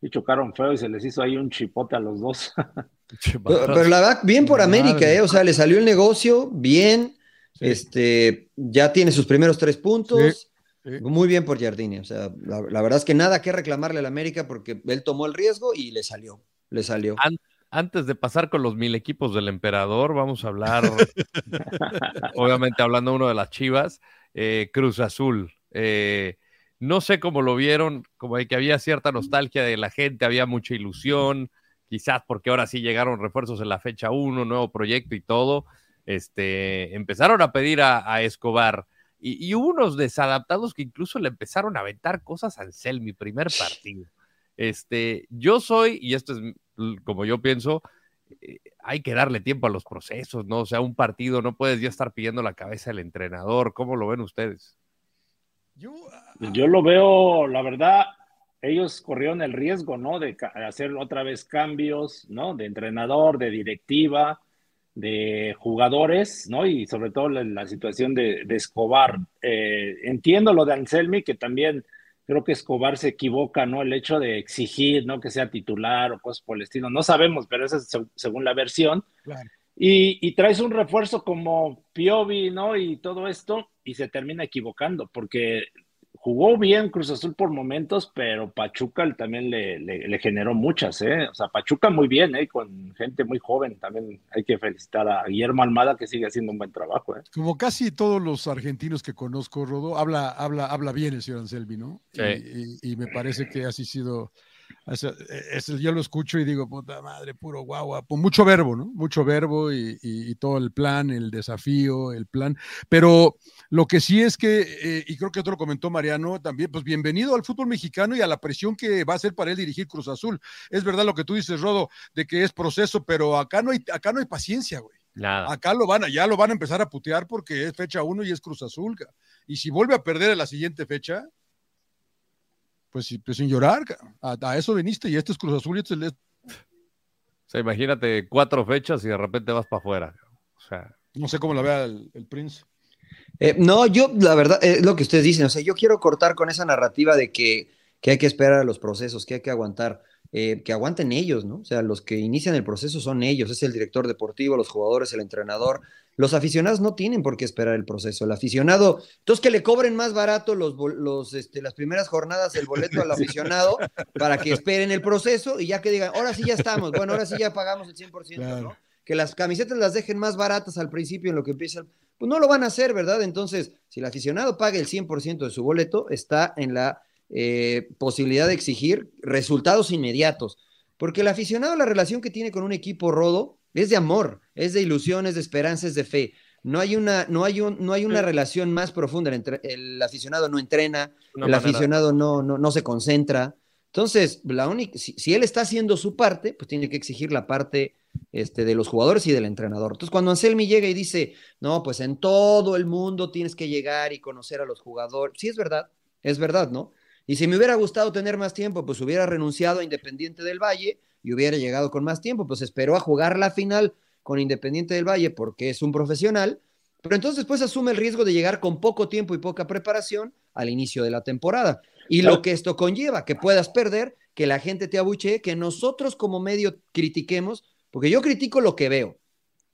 Sí, chocaron feo y se les hizo ahí un chipote a los dos. Pero, la verdad, bien por Madre. América, ¿eh? O sea, le salió el negocio, bien. Sí. Este, ya tiene sus primeros tres puntos. Sí. Muy bien por Jardine. O sea, la, la verdad es que nada que reclamarle al América porque él tomó el riesgo y le salió. Le salió. An- Antes de pasar con los mil equipos del emperador, vamos a hablar, obviamente hablando uno de las Chivas, eh, Cruz Azul. Eh, no sé cómo lo vieron, como de que había cierta nostalgia de la gente, había mucha ilusión, quizás porque ahora sí llegaron refuerzos en la fecha 1, nuevo proyecto y todo. Este, empezaron a pedir a, a Escobar y, y hubo unos desadaptados que incluso le empezaron a aventar cosas a Ansel, mi primer partido. Este, yo soy, y esto es como yo pienso, eh, hay que darle tiempo a los procesos, ¿no? O sea, un partido no puedes ya estar pidiendo la cabeza del entrenador. ¿Cómo lo ven ustedes? Yo, Yo lo veo, la verdad, ellos corrieron el riesgo, ¿no? De hacer otra vez cambios, ¿no? De entrenador, de directiva, de jugadores, ¿no? Y sobre todo la, la situación de, de Escobar. Eh, entiendo lo de Anselmi, que también creo que Escobar se equivoca, ¿no? El hecho de exigir, ¿no? Que sea titular o cosas por el estilo. No sabemos, pero eso es seg- según la versión. Claro. Y, y traes un refuerzo como Piovi, ¿no? Y todo esto, y se termina equivocando, porque jugó bien Cruz Azul por momentos, pero Pachuca también le, le- le generó muchas, ¿eh? O sea, Pachuca muy bien, ¿eh? Con gente muy joven. También hay que felicitar a Guillermo Almada, que sigue haciendo un buen trabajo, ¿eh? como casi todos los argentinos que conozco, Rodo, habla, habla, habla bien el señor Anselmi, ¿no? Sí. Y, y- y me parece que así ha sido. O sea, es, yo lo escucho y digo, puta madre, puro guagua, con mucho verbo, ¿no? Mucho verbo y, y- y todo el plan, el desafío, el plan. Pero lo que sí es que, eh, y creo que otro lo comentó Mariano también, pues bienvenido al fútbol mexicano y a la presión que va a ser para él dirigir Cruz Azul. Es verdad lo que tú dices, Rodo, de que es proceso, pero acá no hay, acá no hay paciencia, güey. Nada. Acá lo van a, ya lo van a empezar a putear porque es fecha uno y es Cruz Azul. Y si vuelve a perder en la siguiente fecha, pues, pues sin llorar, a, a eso viniste y este es Cruz Azul y este es el- O sea, imagínate cuatro fechas y de repente vas para afuera. O sea, no sé cómo la vea el, el Prince. Eh, no, yo, la verdad, es lo que ustedes dicen. O sea, yo quiero cortar con esa narrativa de que, que hay que esperar a los procesos, que hay que aguantar. eh, que aguanten ellos, ¿no? O sea, los que inician el proceso son ellos, es el director deportivo, los jugadores, el entrenador. Los aficionados no tienen por qué esperar el proceso. El aficionado, entonces que le cobren más barato los, los, este, las primeras jornadas el boleto al aficionado para que esperen el proceso y ya que digan, ahora sí ya estamos, bueno, ahora sí ya pagamos el 100%, Claro. ¿no? Que las camisetas las dejen más baratas al principio en lo que empieza. el- pues no lo van a hacer, ¿verdad? Entonces, si el aficionado paga el 100% de su boleto, está en la eh, posibilidad de exigir resultados inmediatos. Porque el aficionado, la relación que tiene con un equipo rodo es de amor, es de ilusión, es de esperanza, es de fe. No hay una, no hay un, no hay una relación más profunda. El, el aficionado no entrena, el aficionado no, no, no, se concentra. Entonces, la única, si, él está haciendo su parte, pues tiene que exigir la parte este, de los jugadores y del entrenador. Entonces, cuando Anselmi llega y dice, no, pues en todo el mundo tienes que llegar y conocer a los jugadores, sí es verdad, es verdad, ¿no? Y si me hubiera gustado tener más tiempo, pues hubiera renunciado a Independiente del Valle y hubiera llegado con más tiempo, pues esperó a jugar la final con Independiente del Valle porque es un profesional, pero entonces después asume el riesgo de llegar con poco tiempo y poca preparación al inicio de la temporada. Y lo que esto conlleva, que puedas perder, que la gente te abuchee, que nosotros como medio critiquemos, porque yo critico lo que veo.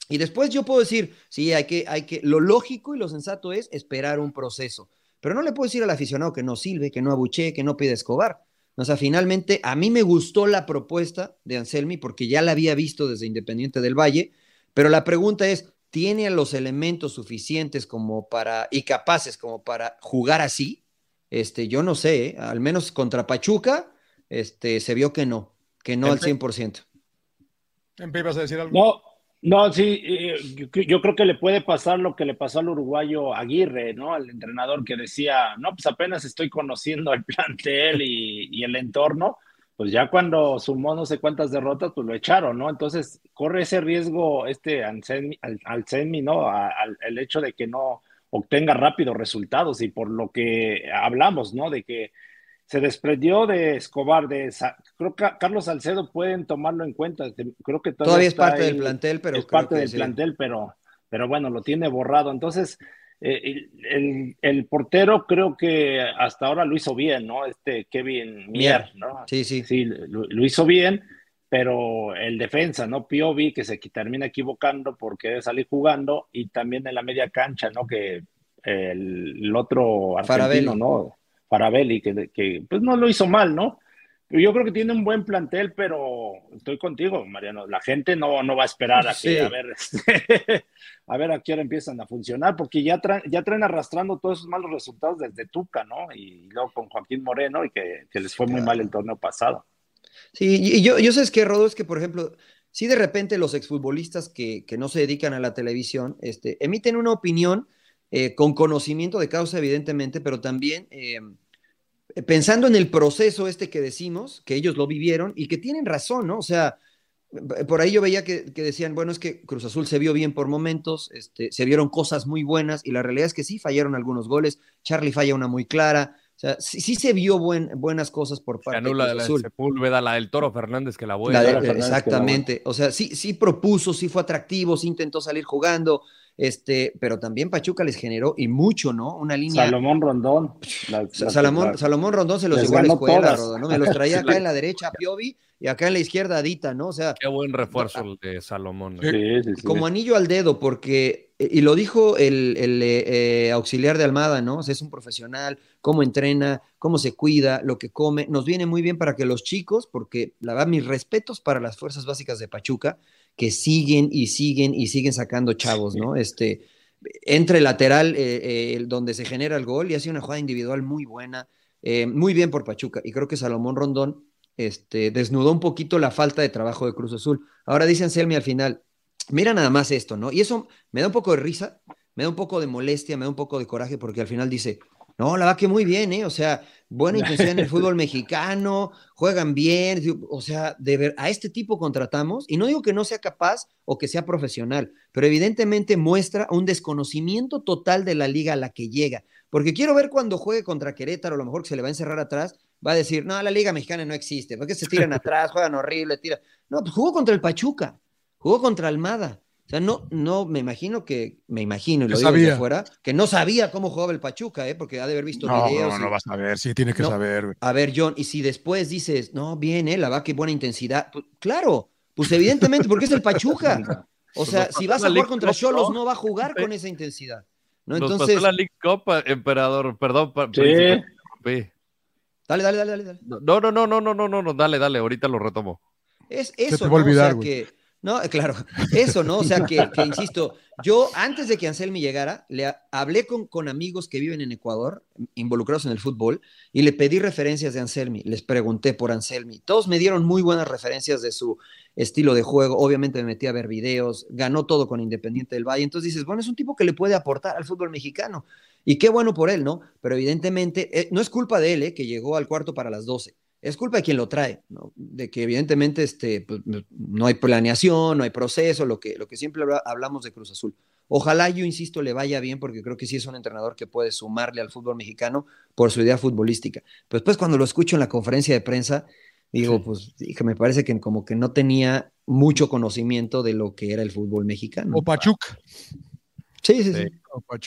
Y después yo puedo decir, sí, hay que, hay que, lo lógico y lo sensato es esperar un proceso. Pero no le puedo decir al aficionado que no sirve, que no abuchee, que no pide Escobar. O sea, finalmente a mí me gustó la propuesta de Anselmi porque ya la había visto desde Independiente del Valle, pero la pregunta es, ¿tiene los elementos suficientes como para y capaces como para jugar así? Este, yo no sé, ¿eh? al menos contra Pachuca, este, se vio que no, que no al 100%. ¿En vas a decir algo? No, no, sí, eh, yo, creo que le puede pasar lo que le pasó al uruguayo Aguirre, ¿no? Al entrenador que decía, no, pues apenas estoy conociendo el plantel y, y el entorno, pues ya cuando sumó no sé cuántas derrotas, pues lo echaron, ¿no? Entonces corre ese riesgo este al, al ¿no? Al, el hecho de que no obtenga rápido resultados y por lo que hablamos, ¿no? De que se desprendió de Escobar, de creo que Carlos Salcedo pueden tomarlo en cuenta. Creo que todavía, es parte del plantel, pero es parte del plantel, pero, pero bueno, lo tiene borrado. Entonces, eh, el, portero creo que hasta ahora lo hizo bien, ¿no? Este Kevin Mier, ¿no? Sí, sí. Sí, lo, hizo bien, pero el defensa, ¿no? Piovi, que se termina equivocando porque debe salir jugando, y también en la media cancha, ¿no? Que el, otro argentino, ¿no? Farabelli, que, que pues no lo hizo mal, ¿no? Yo creo que tiene un buen plantel, pero estoy contigo, Mariano. La gente no, no va a esperar a que, a ver, este, a ver a qué hora empiezan a funcionar, porque ya traen, ya traen arrastrando todos esos malos resultados desde Tuca, ¿no? Y luego con Joaquín Moreno, y que, les fue muy mal el torneo pasado. Sí, y yo, yo sé que Rodo es que, por ejemplo, si de repente los exfutbolistas que, que no se dedican a la televisión este, emiten una opinión eh, con conocimiento de causa, evidentemente, pero también eh, pensando en el proceso este que decimos, que ellos lo vivieron y que tienen razón, ¿no? O sea, por ahí yo veía que, decían, bueno, es que Cruz Azul se vio bien por momentos, este, se vieron cosas muy buenas y la realidad es que sí fallaron algunos goles, Charlie falla una muy clara, o sea, sí, se vio buenas cosas por parte de Cruz Azul. La, la del Toro Fernández que la vuelve. Exactamente, o sea, sí, sí propuso, sí fue atractivo, sí intentó salir jugando, este, pero también Pachuca les generó y mucho, ¿no? Una línea. Salomón Rondón. Salomón, Salomón, Rondón se los llevó a la escuela, ¿no? Me los traía acá en la derecha a Piovi y acá en la izquierda Adita, ¿no? O sea. Qué buen refuerzo el de Salomón. Como anillo al dedo, porque, eh, y lo dijo el, eh, auxiliar de Almada, ¿no? O sea, es un profesional, cómo entrena, cómo se cuida, lo que come. Nos viene muy bien para que los chicos, porque la verdad, mis respetos para las fuerzas básicas de Pachuca, que siguen y siguen y siguen sacando chavos, ¿no? Este, entre lateral eh, eh, donde se genera el gol y hace una jugada individual muy buena, eh, muy bien por Pachuca. Y creo que Salomón Rondón este, desnudó un poquito la falta de trabajo de Cruz Azul. Ahora dice Anselmi al final, mira nada más esto, ¿no? Y eso me da un poco de risa, me da un poco de molestia, me da un poco de coraje porque al final dice, no, la va que muy bien, ¿eh? O sea, buena intención en el fútbol mexicano, juegan bien, o sea, de ver, a este tipo contratamos, y no digo que no sea capaz o que sea profesional, pero evidentemente muestra un desconocimiento total de la liga a la que llega, porque quiero ver cuando juegue contra Querétaro, a lo mejor que se le va a encerrar atrás, va a decir, no, la liga mexicana no existe, porque se tiran atrás, juegan horrible, tiran. No, pues jugó contra el Pachuca, jugó contra Almada, o sea, no, no, me imagino que, me imagino, y lo digo de fuera, que no sabía cómo jugaba el Pachuca, ¿eh? porque ha de haber visto videos. No, no vas a ver, sí, tiene que saber. A ver, John, y si después dices, no, bien, ¿eh? la va, qué buena intensidad. Pues, claro, pues evidentemente, porque es el Pachuca. O sea, si vas a jugar contra Cholos, no va a jugar con esa intensidad. ¿no? Entonces. la League Cup, emperador, perdón. Sí. Dale, dale, dale, dale. No, no, no, no, no, no, no, dale, dale, ahorita lo retomo. Es eso, ¿no? o sea, que No, eh, claro, eso, ¿no? O sea, que, que, insisto, yo antes de que Anselmi llegara, le hablé con, con, amigos que viven en Ecuador, involucrados en el fútbol, y le pedí referencias de Anselmi, les pregunté por Anselmi. Todos me dieron muy buenas referencias de su estilo de juego, obviamente me metí a ver videos, ganó todo con Independiente del Valle, entonces dices, bueno, es un tipo que le puede aportar al fútbol mexicano, y qué bueno por él, ¿no? Pero evidentemente, eh, no es culpa de él, ¿eh? que llegó al cuarto para las 12 es culpa de quien lo trae, ¿no? de que evidentemente este, pues, no hay planeación, no hay proceso, lo que, lo que siempre hablamos de Cruz Azul. Ojalá, yo insisto, le vaya bien porque creo que sí es un entrenador que puede sumarle al fútbol mexicano por su idea futbolística. Pero después cuando lo escucho en la conferencia de prensa, digo, pues que me parece que como que no tenía mucho conocimiento de lo que era el fútbol mexicano. O Pachuca. Sí, sí, sí.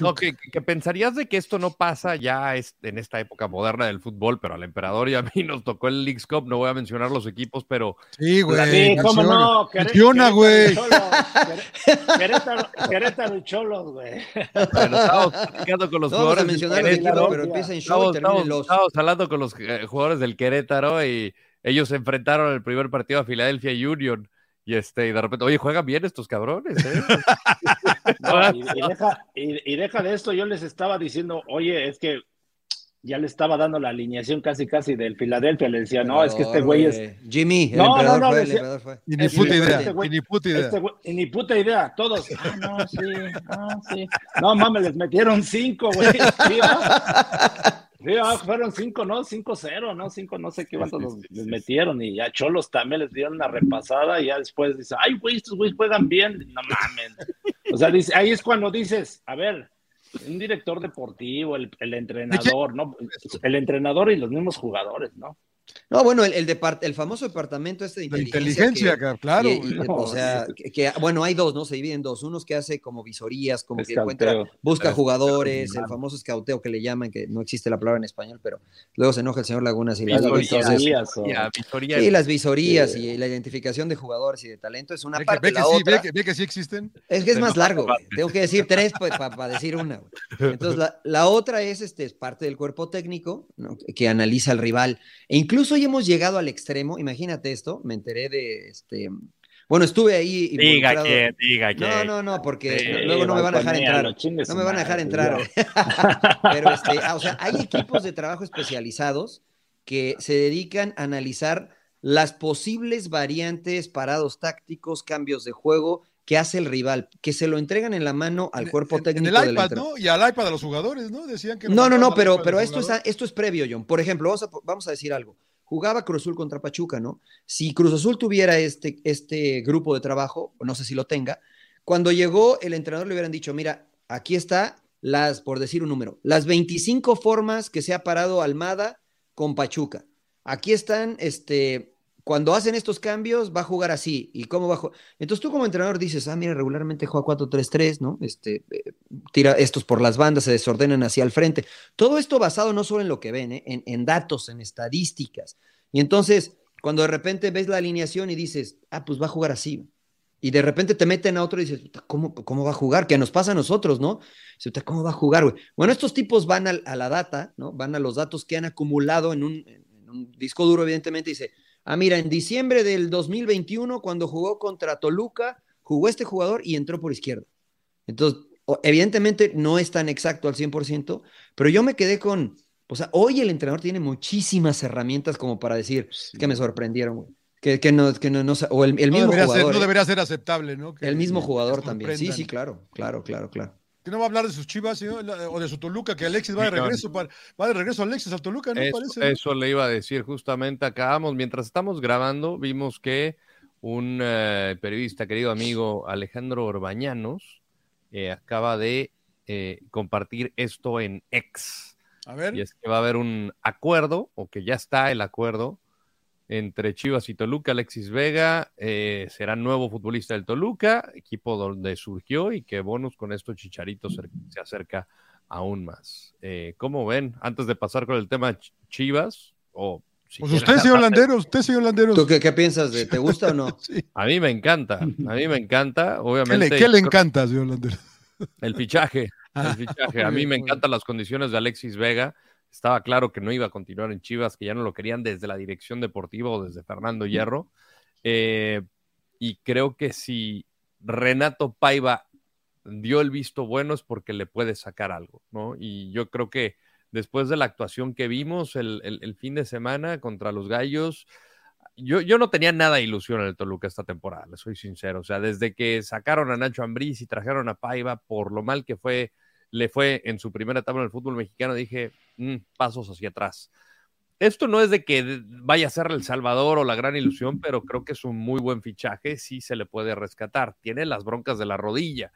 No, que, pensarías de que esto no pasa ya en esta época moderna del fútbol, pero al emperador y a mí nos tocó el Leagues Cup, no voy a mencionar los equipos, pero... Sí, güey. Sí, cómo no. Funciona, güey. Querétaro, Querétaro y Cholos, güey. Bueno, estamos platicando con los no jugadores. Vamos a mencionar los equipos, pero empieza en show estamos, estamos, los... estamos hablando con los eh, jugadores del Querétaro y ellos se enfrentaron el primer partido a Philadelphia Union y este, y de repente, oye, juegan bien estos cabrones, ¿eh? no, y, y, deja, y, y, deja, de esto, yo les estaba diciendo, oye, es que ya le estaba dando la alineación casi casi del Filadelfia, le decía, no, es que este güey es. Jimmy, el no, no, no, fue, decía, el emperador fue. Y ni puta idea, este güey, y ni puta idea. Este güey, y ni puta idea, todos. Ah, no, sí, ah, sí. No mames, les metieron cinco, güey. Sí, ah, fueron cinco, ¿no? Cinco cero, ¿no? Cinco, no sé qué cuántos sí, sí, sí, les metieron y ya Cholos también les dieron una repasada y ya después dice, ay, güey, estos güeyes juegan bien. No mames. O sea, dice, ahí es cuando dices, a ver, un director deportivo, el, el entrenador, ¿no? El entrenador y los mismos jugadores, ¿no? No, bueno, el, el, depart el famoso departamento este de inteligencia. inteligencia, que, claro. Que, y, no, o sea, que, que, bueno, hay dos, ¿no? Se dividen dos. Unos que hace como visorías, como que encuentra, busca jugadores, el famoso escauteo que le llaman, que no existe la palabra en español, pero luego se enoja el señor Lagunas y las visorías sí. y la identificación de jugadores y de talento es una ve parte. Que, ve, la que otra, sí, ve, ve, que, sí existen. Es que es más largo. Tengo que decir tres para pa, pa decir una. Entonces, la, la, otra es, este, es parte del cuerpo técnico ¿no? que analiza al rival. E incluso hoy hemos llegado al extremo, imagínate esto, me enteré de este. Bueno, estuve ahí. Diga que, diga que. No, no, no, porque sí, luego no me van a dejar entrar. No me van a dejar entrar. Pero este, ah, o sea, hay equipos de trabajo especializados que se dedican a analizar las posibles variantes, parados tácticos, cambios de juego que hace el rival, que se lo entregan en la mano al cuerpo en, técnico. En el iPad, ¿no? Y al iPad de los jugadores, ¿no? Decían que. No, no, no, pero, pero esto, es, esto es previo, John. Por ejemplo, vamos a, vamos a decir algo jugaba Cruz Azul contra Pachuca, ¿no? Si Cruz Azul tuviera este, este grupo de trabajo, no sé si lo tenga, cuando llegó el entrenador le hubieran dicho, mira, aquí está las, por decir un número, las 25 formas que se ha parado Almada con Pachuca. Aquí están, este, cuando hacen estos cambios va a jugar así. ¿Y cómo va a jugar? Entonces tú como entrenador dices, ah, mira, regularmente juega 4-3-3, ¿no? Este, eh, tira estos por las bandas, se desordenan hacia el frente. Todo esto basado no solo en lo que ven, ¿eh? en, en, datos, en estadísticas. Y entonces, cuando de repente ves la alineación y dices, ah, pues va a jugar así. Y de repente te meten a otro y dices, ¿cómo, cómo va a jugar? Que nos pasa a nosotros, ¿no? ¿Cómo va a jugar, güey? Bueno, estos tipos van a, la data, ¿no? Van a los datos que han acumulado en un, un disco duro, evidentemente, y dice, Ah, mira, en diciembre del 2021, cuando jugó contra Toluca, jugó este jugador y entró por izquierda. Entonces, evidentemente no es tan exacto al 100%, pero yo me quedé con, o sea, hoy el entrenador tiene muchísimas herramientas como para decir sí. que me sorprendieron, güey. Que, que, no, que no, no, o el, el no mismo debería jugador. Ser, no ¿eh? debería ser aceptable, ¿no? Que, el mismo jugador también. Sí, sí, claro, claro, claro, claro. Que no va a hablar de sus chivas o de su Toluca, que Alexis va de regreso, para, va de regreso Alexis al Toluca, ¿no? Eso, Parece, eso le iba a decir justamente. Acabamos, mientras estamos grabando, vimos que un eh, periodista, querido amigo Alejandro Orbañanos, eh, acaba de eh, compartir esto en X. A ver. Y es que va a haber un acuerdo, o que ya está el acuerdo, entre Chivas y Toluca. Alexis Vega eh, será nuevo futbolista del Toluca, equipo donde surgió y que bonus con esto Chicharito se, se acerca aún más. Eh, ¿Cómo ven? Antes de pasar con el tema Chivas, o si pues usted, señor Landeros, usted, señor Landeros. ¿Tú qué, qué piensas? De, ¿Te gusta o no? sí. A mí me encanta, a mí me encanta, obviamente. ¿Qué le, qué le encanta, señor Landeros? El fichaje, el fichaje. A mí me encantan las condiciones de Alexis Vega estaba claro que no iba a continuar en Chivas, que ya no lo querían desde la dirección deportiva o desde Fernando Hierro. Eh, y creo que si Renato Paiva dio el visto bueno es porque le puede sacar algo, ¿no? Y yo creo que después de la actuación que vimos el, el, fin de semana contra los Gallos, yo, yo, no tenía nada de ilusión en el Toluca esta temporada, le soy sincero. O sea, desde que sacaron a Nacho Ambriz y trajeron a Paiva, por lo mal que fue, le fue en su primera etapa en el fútbol mexicano, dije, mm, pasos hacia atrás. Esto no es de que vaya a ser el Salvador o la gran ilusión, pero creo que es un muy buen fichaje, sí se le puede rescatar. Tiene las broncas de la rodilla,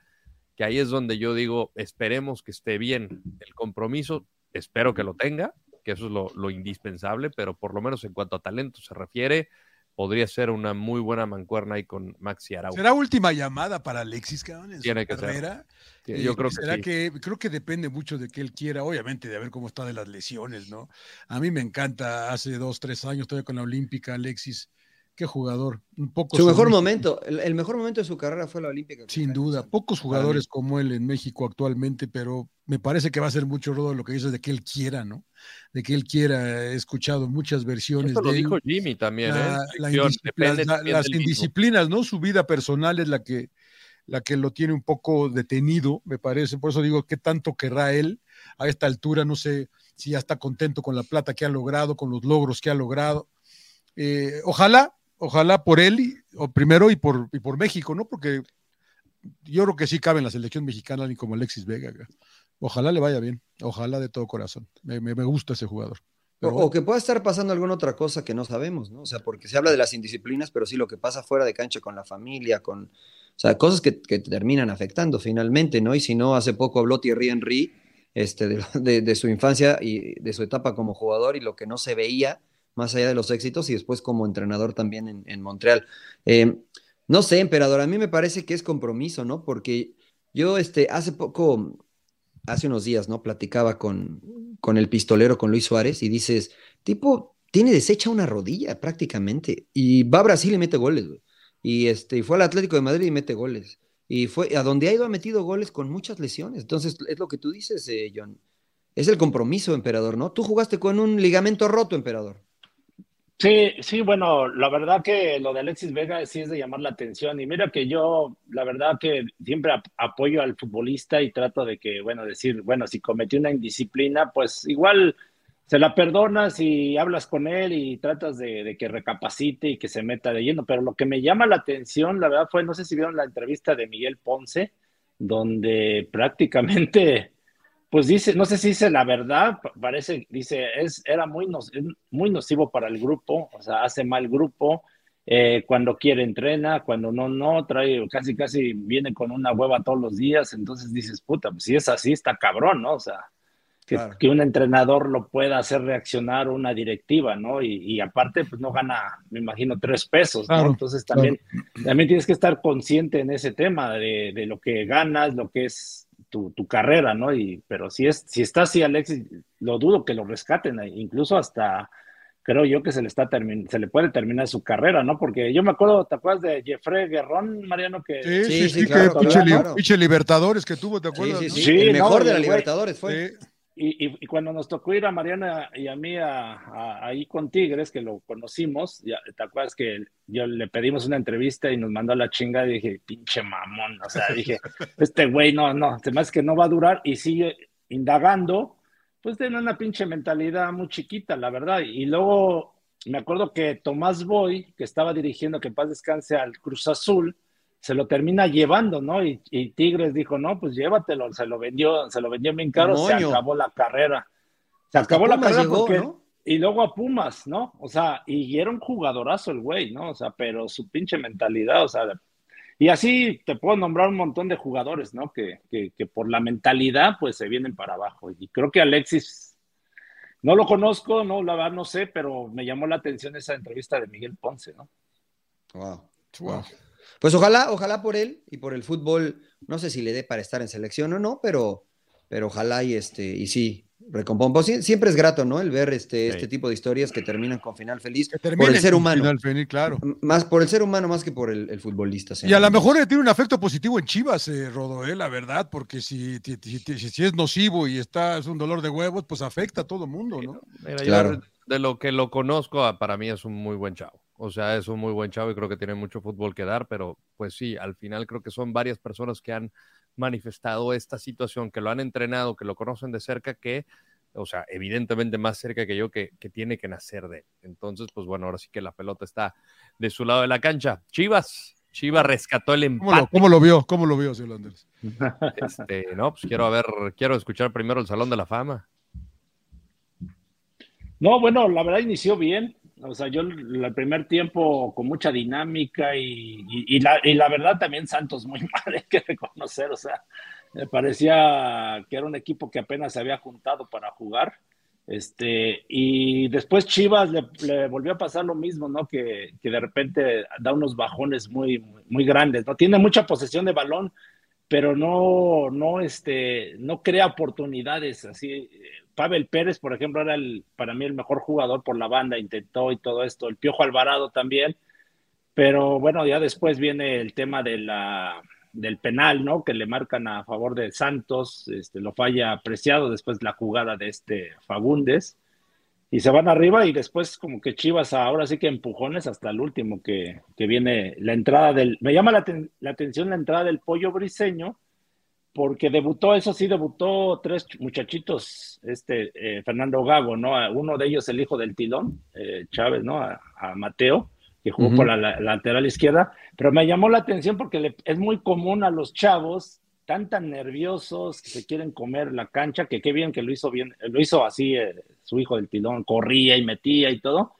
que ahí es donde yo digo, esperemos que esté bien el compromiso, espero que lo tenga, que eso es lo, indispensable, pero por lo menos en cuanto a talento se refiere, podría ser una muy buena mancuerna ahí con Maxi Araujo. ¿Será última llamada para Alexis, cabrón? Tiene que ser. yo creo que, que creo que depende mucho de que él quiera, obviamente, de ver cómo está de las lesiones, ¿no? A mí me encanta, hace dos, tres años, todavía con la Olímpica, Alexis qué jugador. Un poco su mejor momento, el, mejor momento de su carrera fue la Olímpica. Sin duda, pocos jugadores como él en México actualmente, pero me parece que va a ser mucho rodo lo que dice de que él quiera, ¿no? De que él quiera. He escuchado muchas versiones Esto lo dijo Jimmy también, ¿eh? las indisciplinas, ¿no? Su vida personal es la que, la que lo tiene un poco detenido, me parece. Por eso digo, ¿qué tanto querrá él a esta altura? No sé si ya está contento con la plata que ha logrado, con los logros que ha logrado. Eh, ojalá ojalá por él, o primero y por, y por México, ¿no? Porque yo creo que sí cabe en la selección mexicana ni como Alexis Vega. Ojalá le vaya bien, ojalá de todo corazón. Me, me, gusta ese jugador. o, que pueda estar pasando alguna otra cosa que no sabemos, ¿no? O sea, porque se habla de las indisciplinas, pero sí lo que pasa fuera de cancha con la familia, con, o sea, cosas que, que terminan afectando finalmente, ¿no? Y si no, hace poco habló Thierry Henry este, de, de, su infancia y de su etapa como jugador y lo que no se veía más allá de los éxitos, y después como entrenador también en, Montreal. Eh, no sé, emperador, a mí me parece que es compromiso, ¿no? Porque yo este, hace poco, hace unos días, ¿no? Platicaba con, con el pistolero, con Luis Suárez, y dices, tipo, tiene deshecha una rodilla prácticamente, y va a Brasil y mete goles. Y, este, fue al Atlético de Madrid y mete goles. Y fue a donde ha ido ha metido goles con muchas lesiones. Entonces, es lo que tú dices, eh, John. Es el compromiso, emperador, ¿no? Tú jugaste con un ligamento roto, emperador. Sí, sí, bueno, la verdad que lo de Alexis Vega sí es de llamar la atención. Y mira que yo, la verdad que siempre apoyo al futbolista y trato de que, bueno, decir, bueno, si cometió una indisciplina, pues igual se la perdonas y hablas con él y tratas de, de, que recapacite y que se meta de lleno. Pero lo que me llama la atención, la verdad, fue, no sé si vieron la entrevista de Miguel Ponce, donde prácticamente pues dice, no sé si dice la verdad, parece, dice, es, era muy, muy nocivo para el grupo, o sea, hace mal grupo, eh, cuando quiere entrena, cuando no, no, trae, casi, casi viene con una hueva todos los días, entonces dices, puta, pues si es así, está cabrón, ¿no? O sea, que, un entrenador lo pueda hacer reaccionar una directiva, ¿no? Y, aparte, pues no gana, me imagino, tres pesos, ¿no? Entonces también, también tienes que estar consciente en ese tema de, de lo que ganas, lo que es tu, carrera, ¿no? Y, pero si, es, si está así, Alexis, lo dudo que lo rescaten, eh, incluso hasta creo yo que se le está se le puede terminar su carrera, ¿no? Porque yo me acuerdo, ¿te acuerdas de Jeffrey Guerrón, Mariano? Que, sí, sí, sí, que Libertadores que tuvo, ¿te acuerdas? Sí, sí, el mejor de la Libertadores fue. Y, cuando nos tocó ir a Mariana y a mí a, ahí con Tigres, que lo conocimos, ya, ¿te acuerdas que yo le pedimos una entrevista y nos mandó a la chinga y dije, pinche mamón, o sea, dije, este güey no, no, además que no va a durar y sigue indagando, pues tiene una pinche mentalidad muy chiquita, la verdad. Y luego me acuerdo que Tomás Boy, que estaba dirigiendo, que paz descanse al Cruz Azul, se lo termina llevando, ¿no? Y, Tigres dijo, no, pues llévatelo, se lo vendió, se lo vendió bien caro, se acabó la carrera. Se acabó la carrera porque, y luego a Pumas, ¿no? O sea, y era un jugadorazo el güey, ¿no? O sea, pero su pinche mentalidad, o sea, y así te puedo nombrar un montón de jugadores, ¿no? Que, que, que por la mentalidad, pues se vienen para abajo. Y creo que Alexis, no lo conozco, no, la verdad no sé, pero me llamó la atención esa entrevista de Miguel Ponce, ¿no? Wow. Wow. Pues ojalá, ojalá por él y por el fútbol, no sé si le dé para estar en selección o no, pero, pero ojalá y este, y sí, recompón. Pues siempre es grato, ¿no? El ver este, este tipo de historias que terminan con final feliz por el ser humano. Final feliz, claro. Más por el ser humano más que por el, futbolista. Y a lo mejor tiene un afecto positivo en Chivas, eh, Rodo, eh, la verdad, porque si, si, es nocivo y está, es un dolor de huevos, pues afecta a todo el mundo, ¿no? claro. de lo que lo conozco, para mí es un muy buen chavo. O sea, es un muy buen chavo y creo que tiene mucho fútbol que dar, pero pues sí, al final creo que son varias personas que han manifestado esta situación, que lo han entrenado, que lo conocen de cerca, que, o sea, evidentemente más cerca que yo, que, que tiene que nacer de él. Entonces, pues bueno, ahora sí que la pelota está de su lado de la cancha. Chivas, Chivas rescató el ¿Cómo empate. lo, cómo lo vio? ¿Cómo lo vio, señor Landers? Este, no, pues quiero ver, quiero escuchar primero el Salón de la Fama. No, bueno, la verdad inició bien. O sea, yo el primer tiempo con mucha dinámica y, y- la, y la verdad también Santos muy mal, hay que reconocer. O sea, me parecía que era un equipo que apenas se había juntado para jugar. Este, y después Chivas le, le volvió a pasar lo mismo, ¿no? Que, que de repente da unos bajones muy, muy grandes, ¿no? Tiene mucha posesión de balón, pero no, no, este, no crea oportunidades. Así, Pavel Pérez, por ejemplo, era el, para mí el mejor jugador por la banda, intentó y todo esto. El Piojo Alvarado también, pero bueno, ya después viene el tema del penal, ¿no? Que le marcan a favor de Santos, este, lo falla apreciado después la jugada de este Fagundes. Y se van arriba y después como que Chivas ahora sí que empujones hasta el último que, que viene la entrada del... Me llama la, la atención la entrada del pollo briseño porque debutó, eso sí, debutó tres muchachitos, este eh, Fernando Gago, ¿no? Uno de ellos el hijo del tilón, eh, Chávez, ¿no? A, a Mateo, que jugó por la, la- lateral izquierda, pero me llamó la atención porque le- es muy común a los chavos, tan tan nerviosos, que se quieren comer la cancha, que qué bien que lo hizo bien, lo hizo así eh, su hijo del tilón, corría y metía y todo,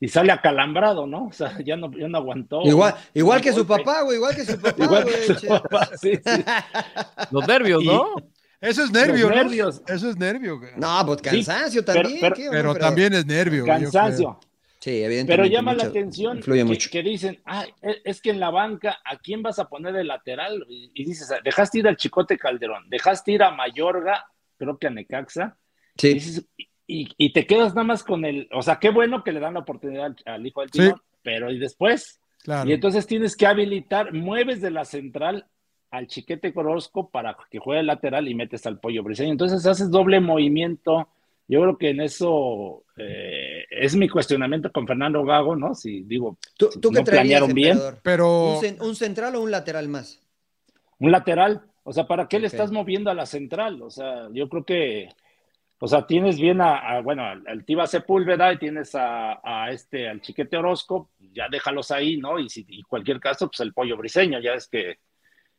y sale acalambrado, ¿no? O sea, ya no, ya no aguantó. Igual, igual que su papá, güey, igual que su papá, Igual güey. que su papá, sí, sí. Los nervios, Y- ¿no? Eso es nervio, Los ¿no? nervios. Eso es nervio. güey. No, pues cansancio también. pero- también es nervio. Cansancio. Sí, evidentemente. Pero llama la atención Influye que, mucho. que dicen, ah, es que en la banca, ¿a quién vas a poner de lateral? Y, y dices, dejaste ir al Chicote Calderón, dejaste ir a Mayorga, creo que a Necaxa, y, Sí, dices, y, y te quedas nada más con el, o sea, qué bueno que le dan la oportunidad al, al hijo del Sí. timón, pero y después, Claro. y entonces tienes que habilitar, mueves de la central al Chiquete Corosco para que juegue lateral y metes al Pollo Briseño. Entonces haces doble movimiento. Yo creo que en eso eh, es mi cuestionamiento con Fernando Gago, ¿no? Si digo, ¿Tú, tú qué no traerías, planearon bien. Pero ¿Un, cen- un central o un lateral más? un lateral, o sea, ¿para qué le estás moviendo a la central? O sea, yo creo que, o sea, tienes bien a, a, bueno, al, al Tiva Sepúlveda y tienes a, a este, al Chiquete Orozco, ya déjalos ahí, ¿no? Y si y cualquier caso, pues el Pollo Briseño, ya es que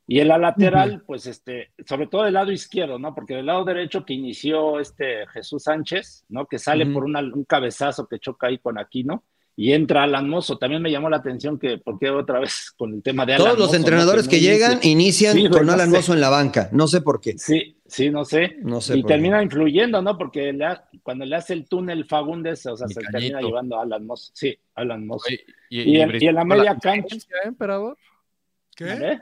Y en la lateral, pues este, sobre todo del lado izquierdo, ¿no? Porque del lado derecho que inició este Jesús Sánchez, ¿no? Que sale por una- un cabezazo que choca ahí con Aquino y entra Alan Mozo. También me llamó la atención que, porque otra vez con el tema de Alan Todos los entrenadores no que llegan inicia. inician Sí, con no Alan sé. Mozo en la banca. No sé por qué. Sí, sí, no sé. No sé y qué. termina influyendo, ¿no? Porque le ha- cuando le hace el túnel Fagundes, o sea, Mi se cañito. termina llevando a Alan Mozo. Sí, Alan Mozo. Oye, Y en- y en la media cancha- asistencia, ¿eh, emperador? ¿Qué? ¿Vale?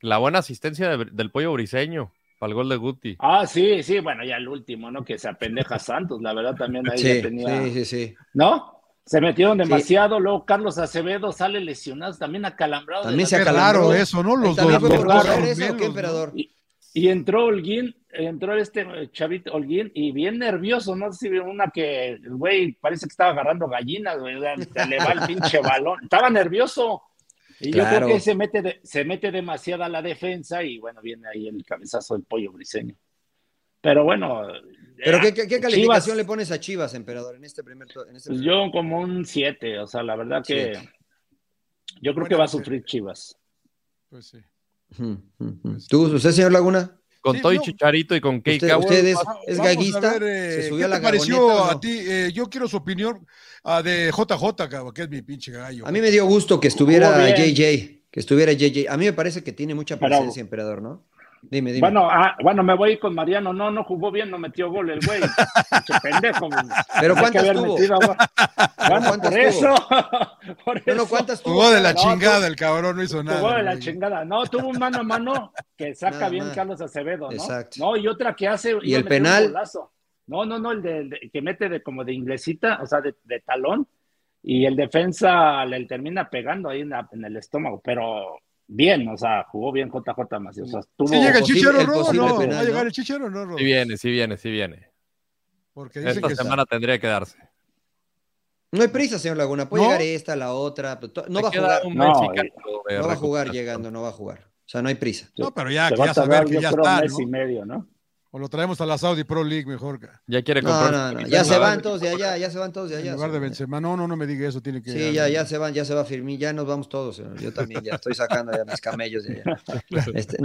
La buena asistencia de- del pollo briseño para el gol de Guti. Ah, sí, sí, bueno, ya el último, ¿no? Que se apendeja Santos, la verdad también ahí Sí, ya tenía. sí, sí, sí. ¿No? Se metieron demasiado, luego Carlos Acevedo sale lesionado, también acalambrado. También la- se acalambró. raro eso, ¿no? Los ¿También dos. eso qué, emperador? Y entró Holguín, entró este eh, chavito Holguín y bien nervioso, no sé si una que el güey parece que estaba agarrando gallinas, güey, le va el pinche balón. Estaba nervioso. Y yo Claro. creo que se mete, de- se mete demasiado a la defensa y bueno, viene ahí el cabezazo del pollo briseño. Pero bueno. ¿Pero eh, qué, qué- qué calificación Chivas, le pones a Chivas, emperador, en este primer... to- En este pues primer- yo como un 7, o sea, la verdad que Siete. yo creo que va a mujer. sufrir Chivas. Pues sí. Ujú, ujú. ¿Tú, usted, señor Laguna? Con Sí, Toy no. Chicharito y con Kei ¿Usted, es, es a gaguista? ver, eh, ¿Se subió ¿Qué a la te pareció no? a ti? Eh, yo quiero su opinión ah, de JJ, cabrón, que es mi pinche gallo. A mí me dio gusto que estuviera. JJ, que estuviera JJ. A mí me parece que tiene mucha presencia, emperador, ¿no? Dime, dime. Bueno, ah, bueno, me voy con Mariano. No, no jugó bien, no metió gol el güey. Pendejo. güey. Pero ¿cuántas tuvo? metido gol. Bueno, ¿cuántas por eso. por no, no, eso. ¿cuántas tuvo? Jugó de la No, chingada tú- el cabrón, no hizo nada. Jugó de la güey. chingada. No, tuvo un mano a mano que saca Nada bien. Carlos Acevedo, ¿no? Exacto. No, y otra que hace. ¿Y el penal? golazo. No, no, no, el de, el de- que mete de como de inglesita, o sea, de, de talón. Y el defensa le termina pegando ahí en, la- en el estómago, pero bien, o sea, jugó bien JJ Macías. O sea, tuvo, ¿Sí llega el chichero el no? penal, ¿va a llegar ¿no? el chichero no, Rodo? sí viene, sí viene, sí viene. Porque dicen Esta que semana tendría que darse. No hay prisa, señor Laguna. Puede ¿No? llegar esta, la otra. No va a jugar. un No, va a jugar llegando, no va a jugar. O sea, no hay prisa. No, pero ya, Se que va ya a saber que ya está, mes ¿no? y medio, ¿no? O lo traemos a la Saudi Pro League mejor. Ya quiere No, comprar. no, no. su Ya se van todos de allá, ya se van todos de En allá. lugar de. Benzema. No, no, no me diga eso, tiene que... Sí, ya, ya se van, ya se va Firmín, ya nos vamos todos. señor. Yo también ya estoy sacando ya mis camellos de allá. Este,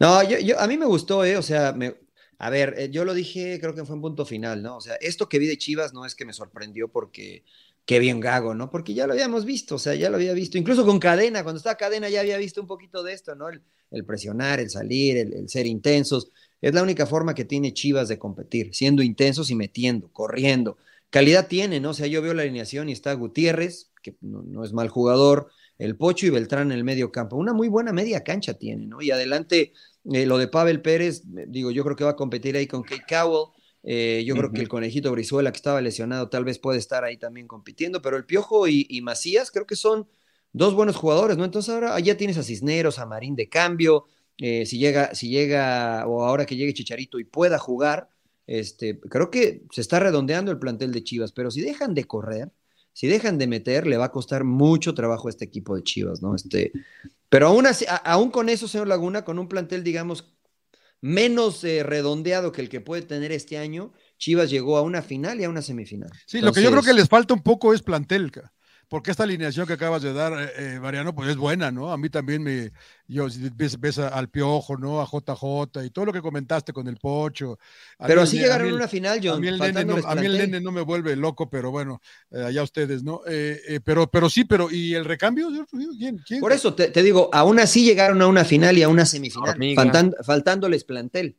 no, yo, yo- a mí me gustó, ¿eh? O sea, me, a ver, eh, yo lo dije, creo que fue en punto final, ¿no? O sea, esto que vi de Chivas no es que me sorprendió porque qué bien gago, ¿no? Porque ya lo habíamos visto, o sea, ya lo había visto. Incluso con cadena, cuando estaba cadena ya había visto un poquito de esto, ¿no? El, el presionar, el salir, el, el ser intensos. Es la única forma que tiene Chivas de competir, siendo intensos y metiendo, corriendo. Calidad tiene, ¿no? O sea, yo veo la alineación y está Gutiérrez, que no, no es mal jugador, el Pocho y Beltrán en el medio campo. Una muy buena media cancha tiene, ¿no? Y adelante, eh, lo de Pavel Pérez, eh, digo, yo creo que va a competir ahí con Kate Cowell. Eh, yo creo que el conejito Brizuela, que estaba lesionado, tal vez puede estar ahí también compitiendo, pero el Piojo y, y Macías creo que son dos buenos jugadores, ¿no? Entonces ahora ya tienes a Cisneros, a Marín de cambio, eh, si llega, si llega, o ahora que llegue Chicharito y pueda jugar, este, creo que se está redondeando el plantel de Chivas, pero si dejan de correr, si dejan de meter, le va a costar mucho trabajo a este equipo de Chivas, ¿no? Este, pero aún así, a- aún con eso, señor Laguna, con un plantel, digamos, menos eh, redondeado que el que puede tener este año, Chivas llegó a una final y a una semifinal. Sí, lo que yo creo que les falta un poco es plantel, ca, porque esta alineación que acabas de dar, eh, eh, Mariano, pues es buena, ¿no? A mí también me, yo, si ves, ves al Piojo, ¿no? A JJ y todo lo que comentaste con el Pocho. A Pero así llegaron a una final, A John. mí, el nene no, faltándoles a mí el nene no me vuelve loco, pero bueno, eh, allá ustedes, ¿no? Eh, eh, pero, pero sí, pero ¿y el recambio? ¿Quién? quién? Por eso te, te digo, aún así llegaron a una final y a una semifinal, Hormiga. faltan- faltándoles plantel,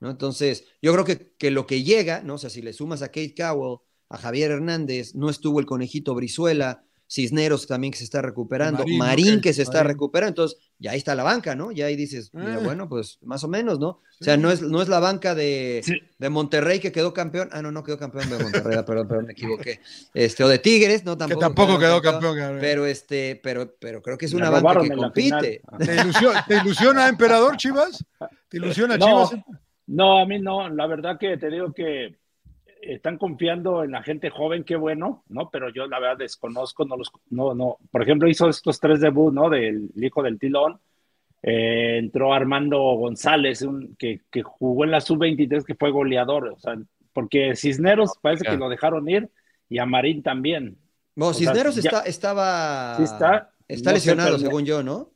¿no? Entonces, yo creo que, que lo que llega, ¿no? O sea, si le sumas a Kate Cowell, a Javier Hernández, no estuvo el conejito Brizuela, Cisneros también que se está recuperando, Marín, que se está Marín. recuperando, entonces ya ahí está la banca, ¿no? Ya ahí dices, mira, Eh. bueno, pues más o menos, ¿no? O sea, no es, no es la banca de, Sí. de Monterrey que quedó campeón, ah, no, no quedó campeón de Monterrey, ah, perdón, perdón, me equivoqué, este, o de Tigres, no, que tampoco. tampoco quedó campeón. Pero este, pero, pero creo que es una banca que compite. ¿Te ilusiona, ¿Te ilusiona, Emperador Chivas? ¿Te ilusiona No, Chivas? no, a mí no. La verdad que te digo que están confiando en la gente joven, qué bueno, ¿no? Pero yo la verdad desconozco, no los, no, no. Por ejemplo, hizo estos tres debut, ¿no? Del hijo del Tilón. Eh, entró Armando González, un, que, que jugó en la sub-23, que fue goleador, o sea, porque Cisneros parece que lo dejaron ir y a Marín también. Bueno, O sea, Cisneros ya- está, estaba. Sí está, está no sé, lesionado, pero- según yo, ¿no?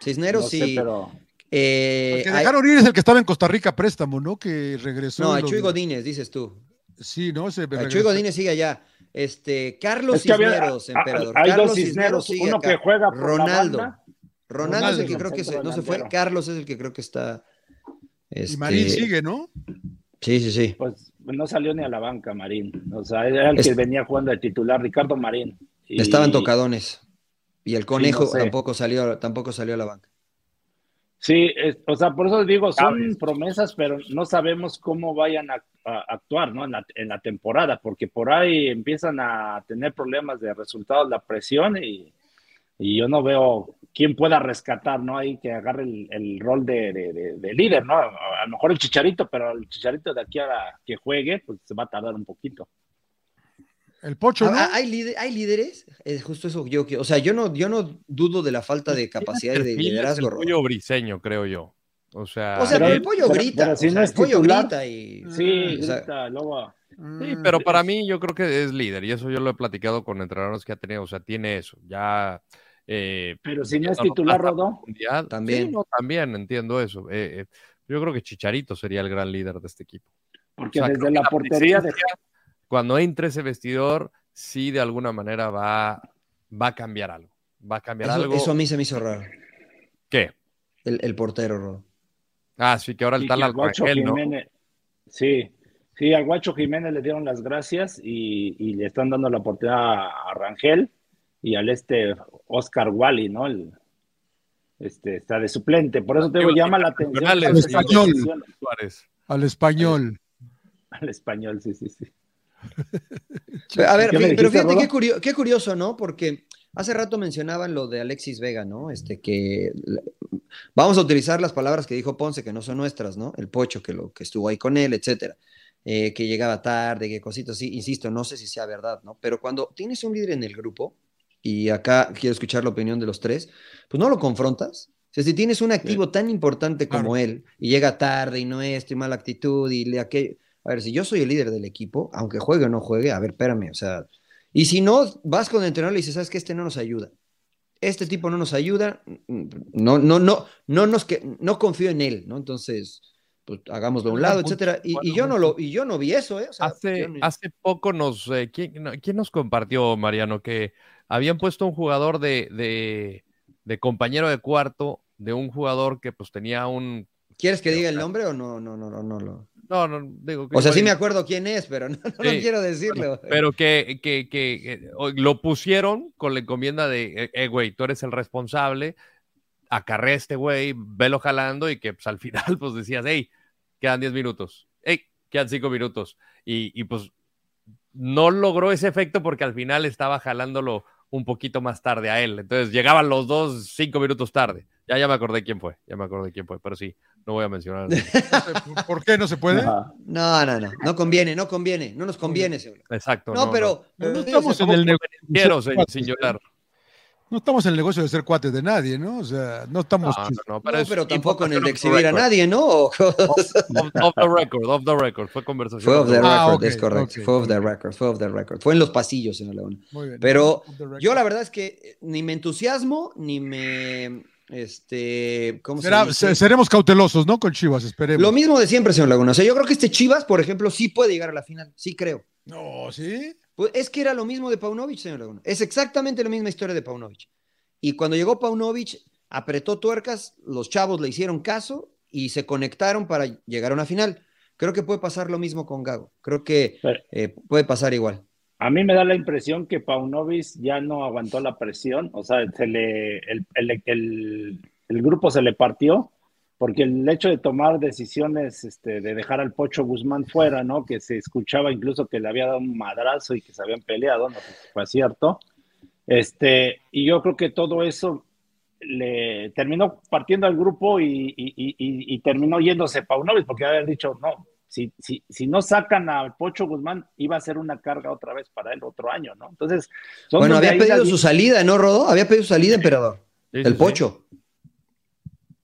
Cisneros No sé, sí. pero eh, El que hay- dejaron ir es el que estaba en Costa Rica a préstamo, ¿no? Que regresó. no, a los- Chuy Godínez, dices tú. Sí, ¿no? Se A regresó. Chuy Godínez sigue allá. Este, Carlos Es que había- Cisneros, ah, emperador. hay Carlos dos Cisneros, sigue uno acá. que juega por la Ronaldo. banda. Ronaldo es el que creo que se, no se fue. Carlos es el que creo que está. Y este, Marín sigue, ¿no? Sí, sí, sí. Pues no salió ni a la banca, Marín. O sea, era el Es- que venía jugando de titular, Ricardo Marín. Y- Estaban tocadones. Y el conejo no sé. tampoco salió, tampoco salió a la banca. Sí, es- o sea, por eso digo, son promesas, pero no sabemos cómo vayan a, a actuar ¿no? en, la, en la temporada, porque por ahí empiezan a tener problemas de resultados, la presión, y, y yo no veo quién pueda rescatar, ¿no? Ahí que agarre el, el rol de, de- de- de líder, ¿no? A, a lo mejor el chicharito, pero el chicharito de aquí a la- que juegue, pues se va a tardar un poquito. El Pocho, ¿no? Ah, ¿Hay, líder- hay líderes? Es justo eso que yo quiero. O sea, yo no, yo no dudo de la falta de capacidad de liderazgo. el pollo briseño, creo yo. O sea, O sea, Pero- el pollo grita. pero si o no sea, el pollo titular. grita y. Sí, o sea, grita, sí, Mm. pero para mí yo creo que es líder y eso yo lo he platicado con entrenadores que ha tenido, o sea, tiene eso. Ya eh, Pero si no es titular, mundial. También. Sí, no, también entiendo eso. Eh, eh, yo creo que Chicharito sería el gran líder de este equipo. Porque O sea, desde la portería de... Cuando entre ese vestidor, sí de alguna manera va, va a cambiar algo. Va a cambiar eso, algo. eso a mí se me hizo raro. ¿Qué? El, el portero, Rodo. Ah, sí, que ahora el Y tal Arcángel, ¿no? Jiménez- Sí, sí, al Guacho Jiménez le dieron las gracias y, y le están dando la oportunidad a, Rangel y al este Oscar Wally, ¿no? El, este, está de suplente. Por eso te digo, llama la atención. Al español. Al español. Al español, sí, sí, sí. A ver, ¿Qué me fí- pero fíjate qué, curio- qué curioso, ¿no? Porque hace rato mencionaban lo de Alexis Vega, ¿no? Este que vamos a utilizar las palabras que dijo Ponce, que no son nuestras, ¿no? El pocho que lo que estuvo ahí con él, etcétera. eh, que llegaba tarde, que cositas así, insisto, no sé si sea verdad, ¿no? Pero cuando tienes un líder en el grupo, y acá quiero escuchar la opinión de los tres, pues no lo confrontas. O sea, si tienes un activo tan importante como él y llega tarde y no es, y mala actitud y le aquello. A ver, si yo soy el líder del equipo, aunque juegue o no juegue, a ver, espérame, o sea. Y si no, vas con el entrenador y dices, ¿sabes que Este no nos ayuda. Este tipo no nos ayuda, no, no, no, no, nos, que, no confío en él, ¿no? Entonces, pues hagámoslo a un lado, etcétera. Y, y, yo no lo, y yo no vi eso, ¿eh? O sea, hace, no... hace poco nos, eh, ¿quién, ¿quién, nos compartió, Mariano, que habían puesto un jugador de, de, de, compañero de cuarto de un jugador que pues tenía un... ¿Quieres que diga el nombre o no? No, no, no, no. no. No, no, digo. Que o sea, sí me acuerdo quién es, pero no, no, sí, no quiero decirlo. Pero que, que, que, lo pusieron con la encomienda de, eh, güey, tú eres el responsable, acarré a este güey, velo jalando y que pues, al final pues decías, hey, quedan 10 minutos, hey, quedan 5 minutos. Y, y, pues no logró ese efecto porque al final estaba jalándolo un poquito más tarde a él. Entonces llegaban los dos 5 minutos tarde. Ya, ya me acordé quién fue, ya me acordé quién fue, pero sí, no voy a mencionar. ¿Por qué no se puede? No, no, no, no conviene, no conviene, no nos conviene. Señor. Exacto. No, no pero, no, no estamos en el negocio, sin, sin llorar. No estamos en el negocio de ser cuates de nadie, ¿no? O sea, no estamos. No, no, pero, pero tampoco en el de exhibir a nadie, ¿no? off, off, the record, off the record. Fue conversación. Fue off the record, ah, okay, es correcto. Okay, fue off the record, fue off the record. Fue en los pasillos en el León. Pero yo la verdad es que ni me entusiasmo, ni me. Este, ¿cómo Será, se seremos cautelosos, ¿no? Con Chivas, esperemos. Lo mismo de siempre, señor Laguna. O sea, yo creo que este Chivas, por ejemplo, sí puede llegar a la final. Sí creo. No, ¿sí? Pues es que era lo mismo de Paunovic, señor Laguna. Es exactamente la misma historia de Paunovic. Y cuando llegó Paunovic, apretó tuercas, los chavos le hicieron caso y se conectaron para llegar a una final. Creo que puede pasar lo mismo con Gago. Creo que eh, puede pasar igual. A mí me da la impresión que Paunovic ya no aguantó la presión, o sea, se le, el, el, el, grupo se le partió, porque el hecho de tomar decisiones, este, de dejar al Pocho Guzmán fuera, ¿no? Que se escuchaba incluso que le había dado un madrazo y que se habían peleado, ¿no? Fue cierto. Este, y yo creo que todo eso le terminó partiendo al grupo y, y, terminó yéndose Paunovic, porque haber dicho, no, si, si, si, no sacan al Pocho Guzmán, iba a ser una carga otra vez para él otro año, ¿no? Entonces, bueno, había pedido su salida, ¿no, Rodó? Había pedido su salida, emperador. Sí, el Pocho. Sí,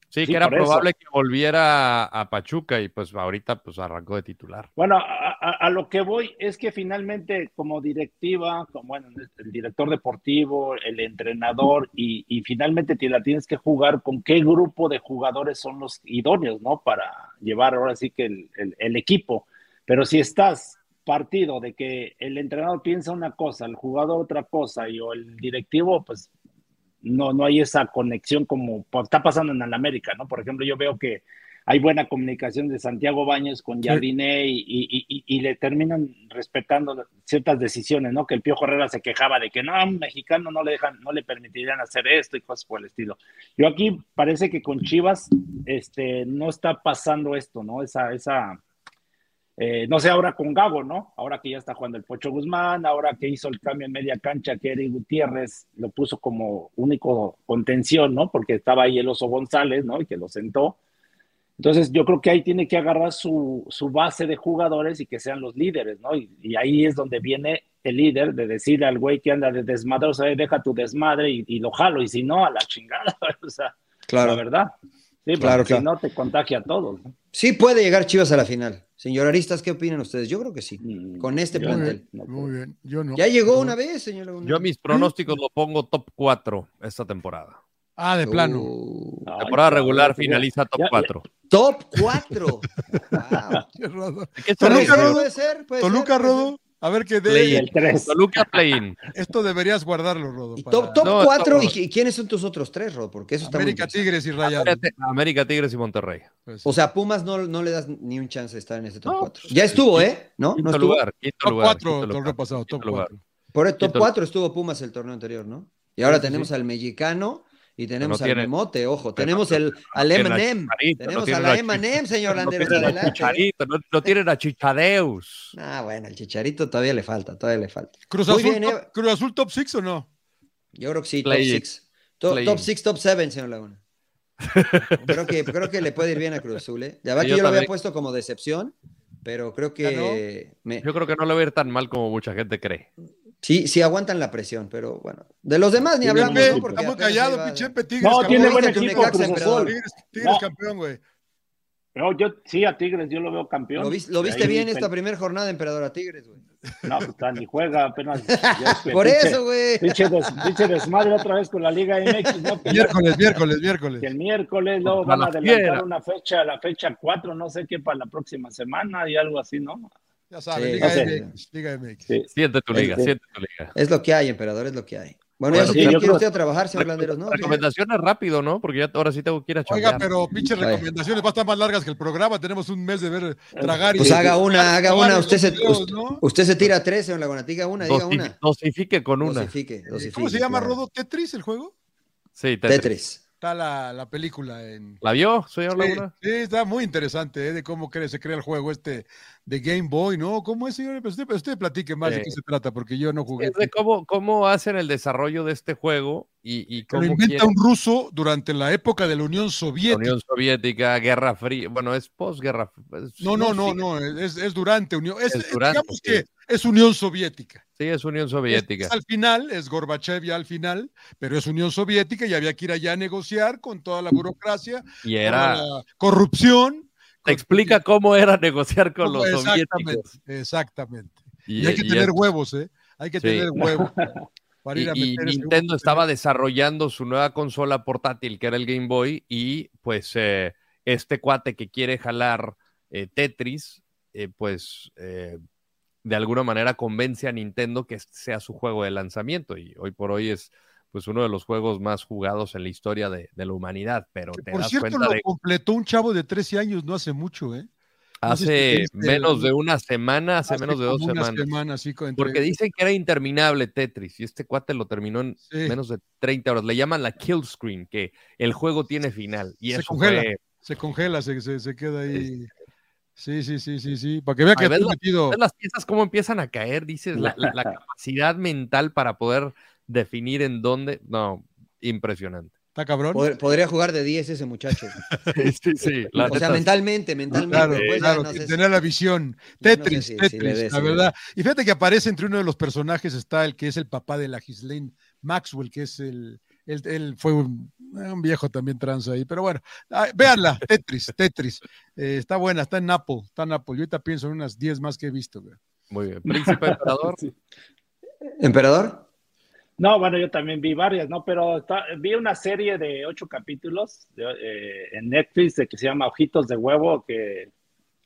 sí, que era probable eso. que volviera a Pachuca y pues ahorita pues arrancó de titular. Bueno, a, a, a, lo que voy es que finalmente como directiva, como bueno, el director deportivo, el entrenador y, y, finalmente te la tienes que jugar con qué grupo de jugadores son los idóneos, ¿no? Para llevar ahora sí que el, el, el equipo. Pero si estás partido de que el entrenador piensa una cosa, el jugador otra cosa y o el directivo, pues no, no hay esa conexión como está pasando en el América, ¿no? Por ejemplo, yo veo que hay buena comunicación de Santiago Baños con Jardiné sí. y, y, y, y, le terminan respetando ciertas decisiones, ¿no? Que el Piojo Herrera se quejaba de que no, un mexicano no le dejan, no le permitirían hacer esto y cosas por el estilo. Yo aquí parece que con Chivas este, no está pasando esto, ¿no? Esa, esa, eh, no sé, ahora con Gago, ¿no? Ahora que ya está jugando el Pocho Guzmán, ahora que hizo el cambio en media cancha, que Eric Gutiérrez lo puso como único contención, ¿no? Porque estaba ahí el Oso González, ¿no? Y que lo sentó. Entonces, yo creo que ahí tiene que agarrar su, su base de jugadores y que sean los líderes, ¿no? Y, y, ahí es donde viene el líder de decirle al güey que anda de desmadre, o sea, deja tu desmadre y, y lo jalo, y si no, a la chingada, o sea, claro. la verdad. Sí, claro, si no te contagia a todos. ¿no? Sí puede llegar Chivas a la final. Señor Aristas, ¿qué opinan ustedes? Yo creo que sí. Con este yo plantel. Muy bien, muy bien. Yo no. Ya llegó no. una vez, señor Laguna. Yo a mis pronósticos lo pongo top 4 esta temporada. Ah, de plano. Uh, temporada Ay, regular finaliza top 4. Top 4. wow. ¿Qué Toluca, Rodo? ¿Puede ser? ¿Puede Toluca, ser? Rodo. A ver qué de. Play el 3. Toluca Play-in. Esto deberías guardarlo, Rodo. Y top, top no, 4, ¿y quiénes son tus otros tres, Rodo? Porque eso está América, Tigres y Rayados. América, Tigres y Monterrey. Pues, sí. O sea, Pumas no, no, le das ni un chance de estar en ese top no, 4. Ya estuvo, ¿eh? ¿No? Quinto ¿No estuvo? lugar. Quinto top lugar, 4 el torneo pasado, top 4. Por el top 4 estuvo Pumas el torneo anterior, ¿no? Y ahora sí, tenemos sí. al mexicano y tenemos no al tiene, Memote, ojo, tenemos el, al M&M, tenemos a la M&M, señor Landeros. No, no, tienen a Chichadeus. Ah, bueno, el Chicharito todavía le falta, todavía le falta. ¿Cruz Azul, bien, top, eh. ¿Cruz Azul top 6 o no? Yo creo que sí, Play top 6. Top, top 6, top 7, señor Laguna. creo, que, creo que le puede ir bien a Cruz Azul, ¿eh? Ya va que yo, yo lo había puesto como decepción, pero creo que me- Yo creo que no le va a ir tan mal como mucha gente cree. Sí, sí aguantan la presión, pero bueno. De los demás ni Sí, hablamos, ¿no? Está Porque muy apenas callado, pinche Tigres. No, campeón. tiene ¿Cómo buen equipo. Tigres, Tigres No. campeón, güey. No, yo sí, a Tigres yo lo veo campeón. ¿Lo, vis- lo viste Ahí, bien pen- esta primera jornada, Emperador a Tigres, güey? No, pues está, ni juega apenas. ya, Por pinche- eso, güey. Pinche, des- pinche desmadre otra vez con la Liga MX, ¿no? Que, ya- Miércoles, miércoles, que miércoles. el miércoles luego van a la adelantar fiera. una fecha, la fecha 4, no sé qué, para la próxima semana y algo así, ¿no? Ya sabes, Sí, Liga. MX, Liga MX. Sí. Siente tu liga, siente tu liga. Es lo que hay, Emperador, es lo que hay. Bueno, Bueno, ya se sí, tiene yo que ir creo- usted a trabajar, señor Landeros, ¿no? Recomendaciones rápido, ¿no? Porque ya ahora sí tengo que ir a Oiga, chambear. pero pinches recomendaciones va a estar más largas que el programa. Tenemos un mes de ver, tragar y. Pues haga una, haga una. Usted se, videos, usted, ¿no? usted se tira tres, señor Laguna. Diga una, diga una. Dosifique con una. Dosifique, dosifique, ¿Cómo se llama, claro. Rodo? ¿Tetris el juego? Sí, Tetris. Tetris. Está la, la película en. ¿La vio, señor Sí, Laguna? sí, está muy interesante, ¿eh? De cómo cre- se crea el juego este de Game Boy, ¿no? ¿Cómo es, señor? Pues usted, usted platique más de qué se trata, porque yo no jugué. Es de cómo, cómo hacen el desarrollo de este juego y, y Que lo cómo inventa quieren- un ruso durante la época de la Unión la Soviética. Unión Soviética, Guerra Fría. Bueno, es posguerra. No, no, no, no, es, es durante Unión. Es, Es durante, digamos sí. que es Unión Soviética. Sí, es Unión Soviética. es al final, es Gorbachev ya al final, pero es Unión Soviética y había que ir allá a negociar con toda la burocracia, Y toda era. la corrupción. Te explica cómo era negociar con los exactamente, soviéticos. exactamente. Y, Y, hay que y tener huevos, ¿eh? Hay que Sí. tener huevos para ir a y- meter Nintendo estaba desarrollando su nueva consola portátil, que era el Game Boy, y pues eh, este cuate que quiere jalar eh, Tetris, eh, pues eh, de alguna manera convence a Nintendo que este sea su juego de lanzamiento. Y hoy por hoy es pues uno de los juegos más jugados en la historia de, de la humanidad. Pero Que te por das cierto, cuenta lo de completó un chavo de 13 años no hace mucho, ¿eh? hace menos de una semana, hace, menos de dos semanas. semana, entre- Porque dicen que era interminable Tetris y este cuate lo terminó en Sí. menos de 30 horas. Le llaman la kill screen, que el juego tiene final. Y Se eso congela. fue- se congela, se, se, se queda ahí. Sí, sí, sí, sí, sí. Para que vea que ¿ves estoy la- metido. ¿Ves las piezas cómo empiezan a caer? Dices, la, la- la capacidad mental para poder definir en dónde. No, impresionante. ¿Está cabrón? Pod- Podría jugar de 10 ese muchacho. Sí, sí, sí. la o sea, mentalmente, mentalmente. Claro, pues, claro, no si- tener la visión. yo no sé Tetris, si- Tetris, la verdad. Y fíjate que aparece entre uno de los personajes está el que es el papá de la Ghislaine Maxwell, que es el, él, él fue un, un viejo también trans ahí, pero bueno, véanla, Tetris, Tetris. Eh, está buena, está en Apple, está en Apple. Yo ahorita pienso en unas 10 más que he visto. güey. Muy bien. Príncipe Emperador. Sí. ¿Emperador? No, bueno, yo también vi varias, ¿no? Pero está- vi una serie de ocho capítulos de- eh, en Netflix de que se llama Ojitos de Huevo, que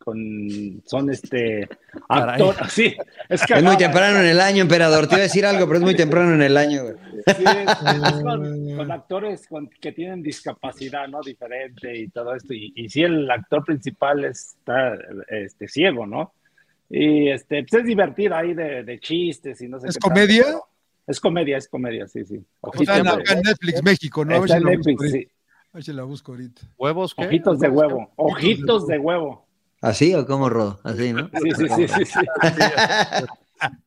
con, son este Caray. actor, sí, es, Es muy temprano en el año, Emperador. Te iba a decir algo, pero es muy temprano en el año. güey. Sí, es, es con, con actores con- que tienen discapacidad, ¿no? Diferente y todo esto. Y, y sí, el actor principal está este, ciego, ¿no? Y este, pues es divertida ahí de, de chistes y no sé ¿Es qué comedia? pero- es comedia, es comedia, sí, sí. Está en. Netflix, México, ¿no? A ver Está si en la busco Netflix, ahorita. sí. A ver si la busco ahorita. ¿Huevos qué? Ojitos de huevo. Ojitos de huevo. ¿Así o cómo, Rodo? Así, ¿no? Sí, sí, sí, sí. sí.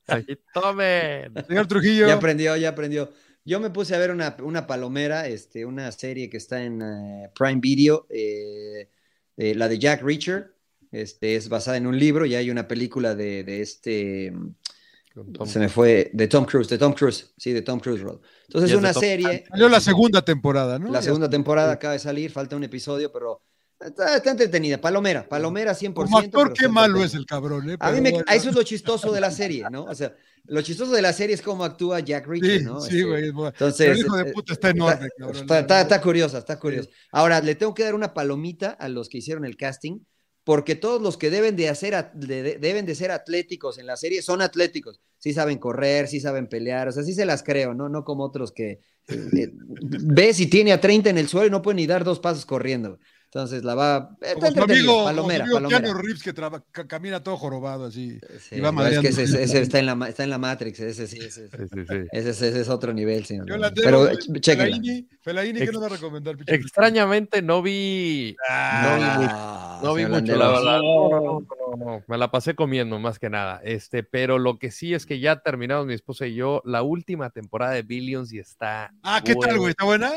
Aquí, tomen. Señor Trujillo. Ya aprendió, ya aprendió. Yo me puse a ver una, una palomera, este, una serie que está en eh, Prime Video, eh, eh, la de Jack Reacher. Este, es basada en un libro y hay una película de, de este, Tom se me fue, de Tom Cruise, de Tom Cruise, sí, de Tom Cruise, Rodo. Entonces es una Tom- serie. Salió la segunda temporada, ¿no? La segunda temporada acaba de salir, falta un episodio, pero está, está entretenida. Palomera, Palomera 100%. Como actor, qué está malo es el cabrón, ¿eh? A mí me, bueno. eso es lo chistoso de la serie, ¿no? O sea, lo chistoso de la serie es cómo actúa Jack Reacher, Sí, ¿no? sí, Este, güey. Entonces, el hijo de eh, puta está enorme, cabrón. Está, está- está curiosa, está curiosa. Ahora, le tengo que dar una palomita a los que hicieron el casting, porque todos los que deben de, hacer, at- de- de- deben de ser atléticos en la serie son atléticos. Sí saben correr, sí saben pelear, o sea, sí se las creo, ¿no? No como otros que eh, eh, ves y tiene a 30 en el suelo y no puede ni dar dos pasos corriendo. Entonces, la va... Está Como amigo, palomera, como palomera. Keanu Reeves que traba- ca- camina todo jorobado así. Sí, y va no, es que ese, ese- ese está, en la, está en la Matrix, ese sí, ese, Sí, ese, ese- ese es otro nivel, señor. Yo la Pero tengo, eh. Felaini, Felaini, ¿qué nos va a recomendar? pinche? Extrañamente no vi, no vi mucho. Ah, No vi señor mucho, la verdad. No, no, no, no, no. Me la pasé comiendo más que nada. Este, pero lo que sí es que ya terminamos mi esposa y yo la última temporada de Billions y está. Ah, ¿qué tal, güey? ¿Está buena?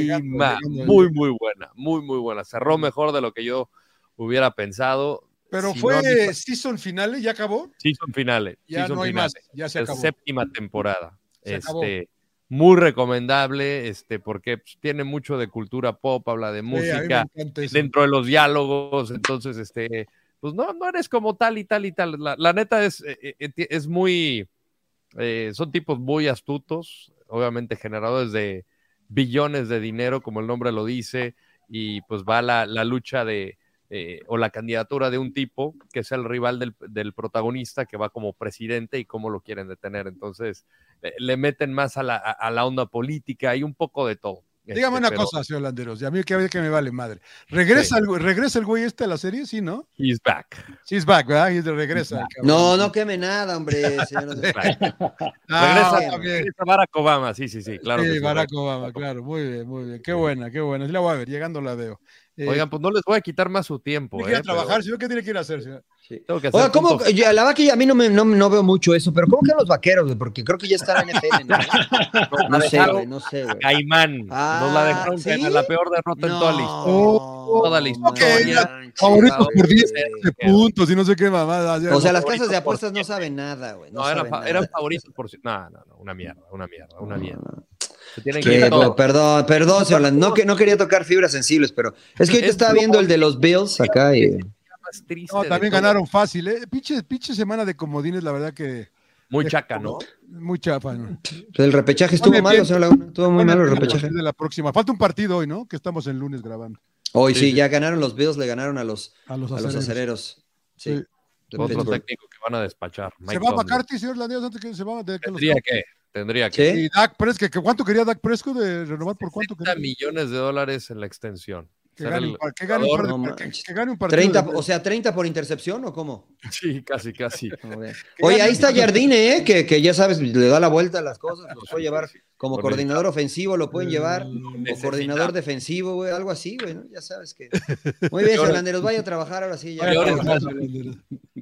Buenísima. Muy, muy buena. Muy, muy buena. Cerró mejor de lo que yo hubiera pensado. Pero Si fue no season finales, ya acabó. season finales. Ya season no hay más, ya se acabó. séptima temporada. Se acabó. este, muy recomendable, este, porque pues, tiene mucho de cultura pop, habla de música, dentro de los diálogos, entonces, este, pues no, no eres como tal y tal y tal. La, la neta es, eh, eh, ti- es muy, eh, son tipos muy astutos, obviamente generadores de billones de dinero, como el nombre lo dice, y pues va la, la lucha de, eh, o la candidatura de un tipo que es el rival del, del protagonista que va como presidente y cómo lo quieren detener. Entonces, eh, le meten más a la, a- a la onda política y un poco de todo. Dígame Este, una pero cosa, señor Landeros, y a mí que, que me vale madre. ¿Regresa, el, güey- ¿Regresa el güey este a la serie? Sí, ¿no? He's back. Sí, es back, ¿verdad? Y de regresa. el cabrón. No, no queme nada, hombre, señor. Ah, regresa, regresa Barack Obama, sí, sí, sí, claro. Sí, que sí. Barack Obama, claro, muy bien, muy bien. Qué buena, qué buena. Sí la voy a ver, llegando la veo. Eh, Oigan, pues no les voy a quitar más su tiempo. tiene que ir a eh, pero trabajar, señor, ¿qué tiene que ir a hacer, señor? tengo que hacer Oiga, ¿cómo? yo- la verdad que a mí no, me, no, no veo mucho eso, pero ¿cómo que los vaqueros? Porque creo que ya está la NFL, ¿no? No sé, güey, no sé, güey. Caimán. Ah, Nos la dejaron ¿sí? en la peor derrota en toda la historia. Oh, Toda la historia. Favoritos por 10 Sí, puntos y no sé qué mamada. O sea, las casas de por apuestas no saben nada, güey. No, No, eran, saben fa- nada. eran favoritos por. No, no, no, una mierda, una mierda, una mierda. Se tienen que Que, ir todos. güey, perdón, perdón, no, que, no quería tocar fibras sensibles, pero es que ahorita Es estaba viendo el de los Bills acá y No, también ganaron fácil, ¿eh? Pinche, pinche semana de comodines, la verdad que Muy chaca, ¿no? muy chafa, ¿no? el repechaje estuvo Pone malo, bien. señor Laguna. Estuvo muy malo el a repechaje. de la próxima. Falta un partido hoy, ¿no? Que estamos el lunes grabando. Hoy Sí, ya ganaron los Bills, le ganaron a los, A los a los acereros. acereros. Sí. Sí. de Otro técnico que van a despachar. ¿Se va Tomlin. McCarthy, señor Landeros, antes que se va? De, que los- Tendría que, tendría que. ¿Sí? Y Dak Prescott, que, ¿cuánto quería Dak Prescott de renovar? ¿Por cuánto? 60 quería? millones de dólares en la extensión. Que gane, el que gane un par de- No que- manches. que gane un partido. 30, de- o sea, 30 por intercepción o cómo? Sí, casi, casi. Oye, ahí está Jardine, ¿eh? que, que ya sabes, le da la vuelta a las cosas, los puede llevar como coordinador ofensivo, lo pueden llevar, o Necesita. coordinador defensivo, güey, algo así, güey, ¿no? Ya sabes que. Muy bien, Landeros, vaya a trabajar ahora sí. Ya. Peor es nada.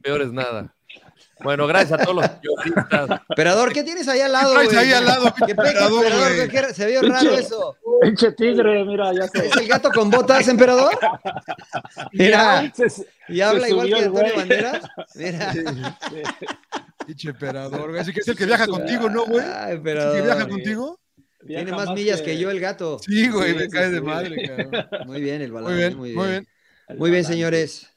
Peor es nada. Bueno, gracias a todos los periodistas. Emperador, ¿qué tienes ahí al lado, ¿Qué ahí al lado, ¿Qué emperador, emperador? Se vio raro eso. Pinche tigre, mira, ya se. ¿Es el gato con botas, emperador? Mira, Se- y habla igual que Antonio. Banderas. Mira. Pinche emperador, güey. Así que es el que viaja contigo, ¿no, güey? Ah, ¿Es el que viaja emperador. contigo? Tiene viaja más millas que yo el gato. Sí, güey, Sí, me sí, cae de sí. madre, cabrón. Muy bien, el balón. Muy bien, muy bien. Muy bien, señores.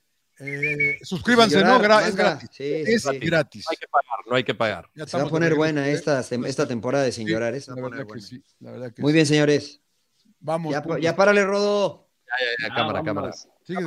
Eh, suscríbanse, Llorar, ¿no? Gra- es gratis. Sí, Es sí. gratis. No hay que pagar, no hay que pagar. Ya Se va a poner buena esta, esta temporada de Sin Sí, Llorar. Se va La a poner verdad que buena. sí, la verdad que Muy sí. bien, señores. Vamos. Ya, ya párale, Rodo. Ya, ya, ya, Ah, cámara, cámara. Sigue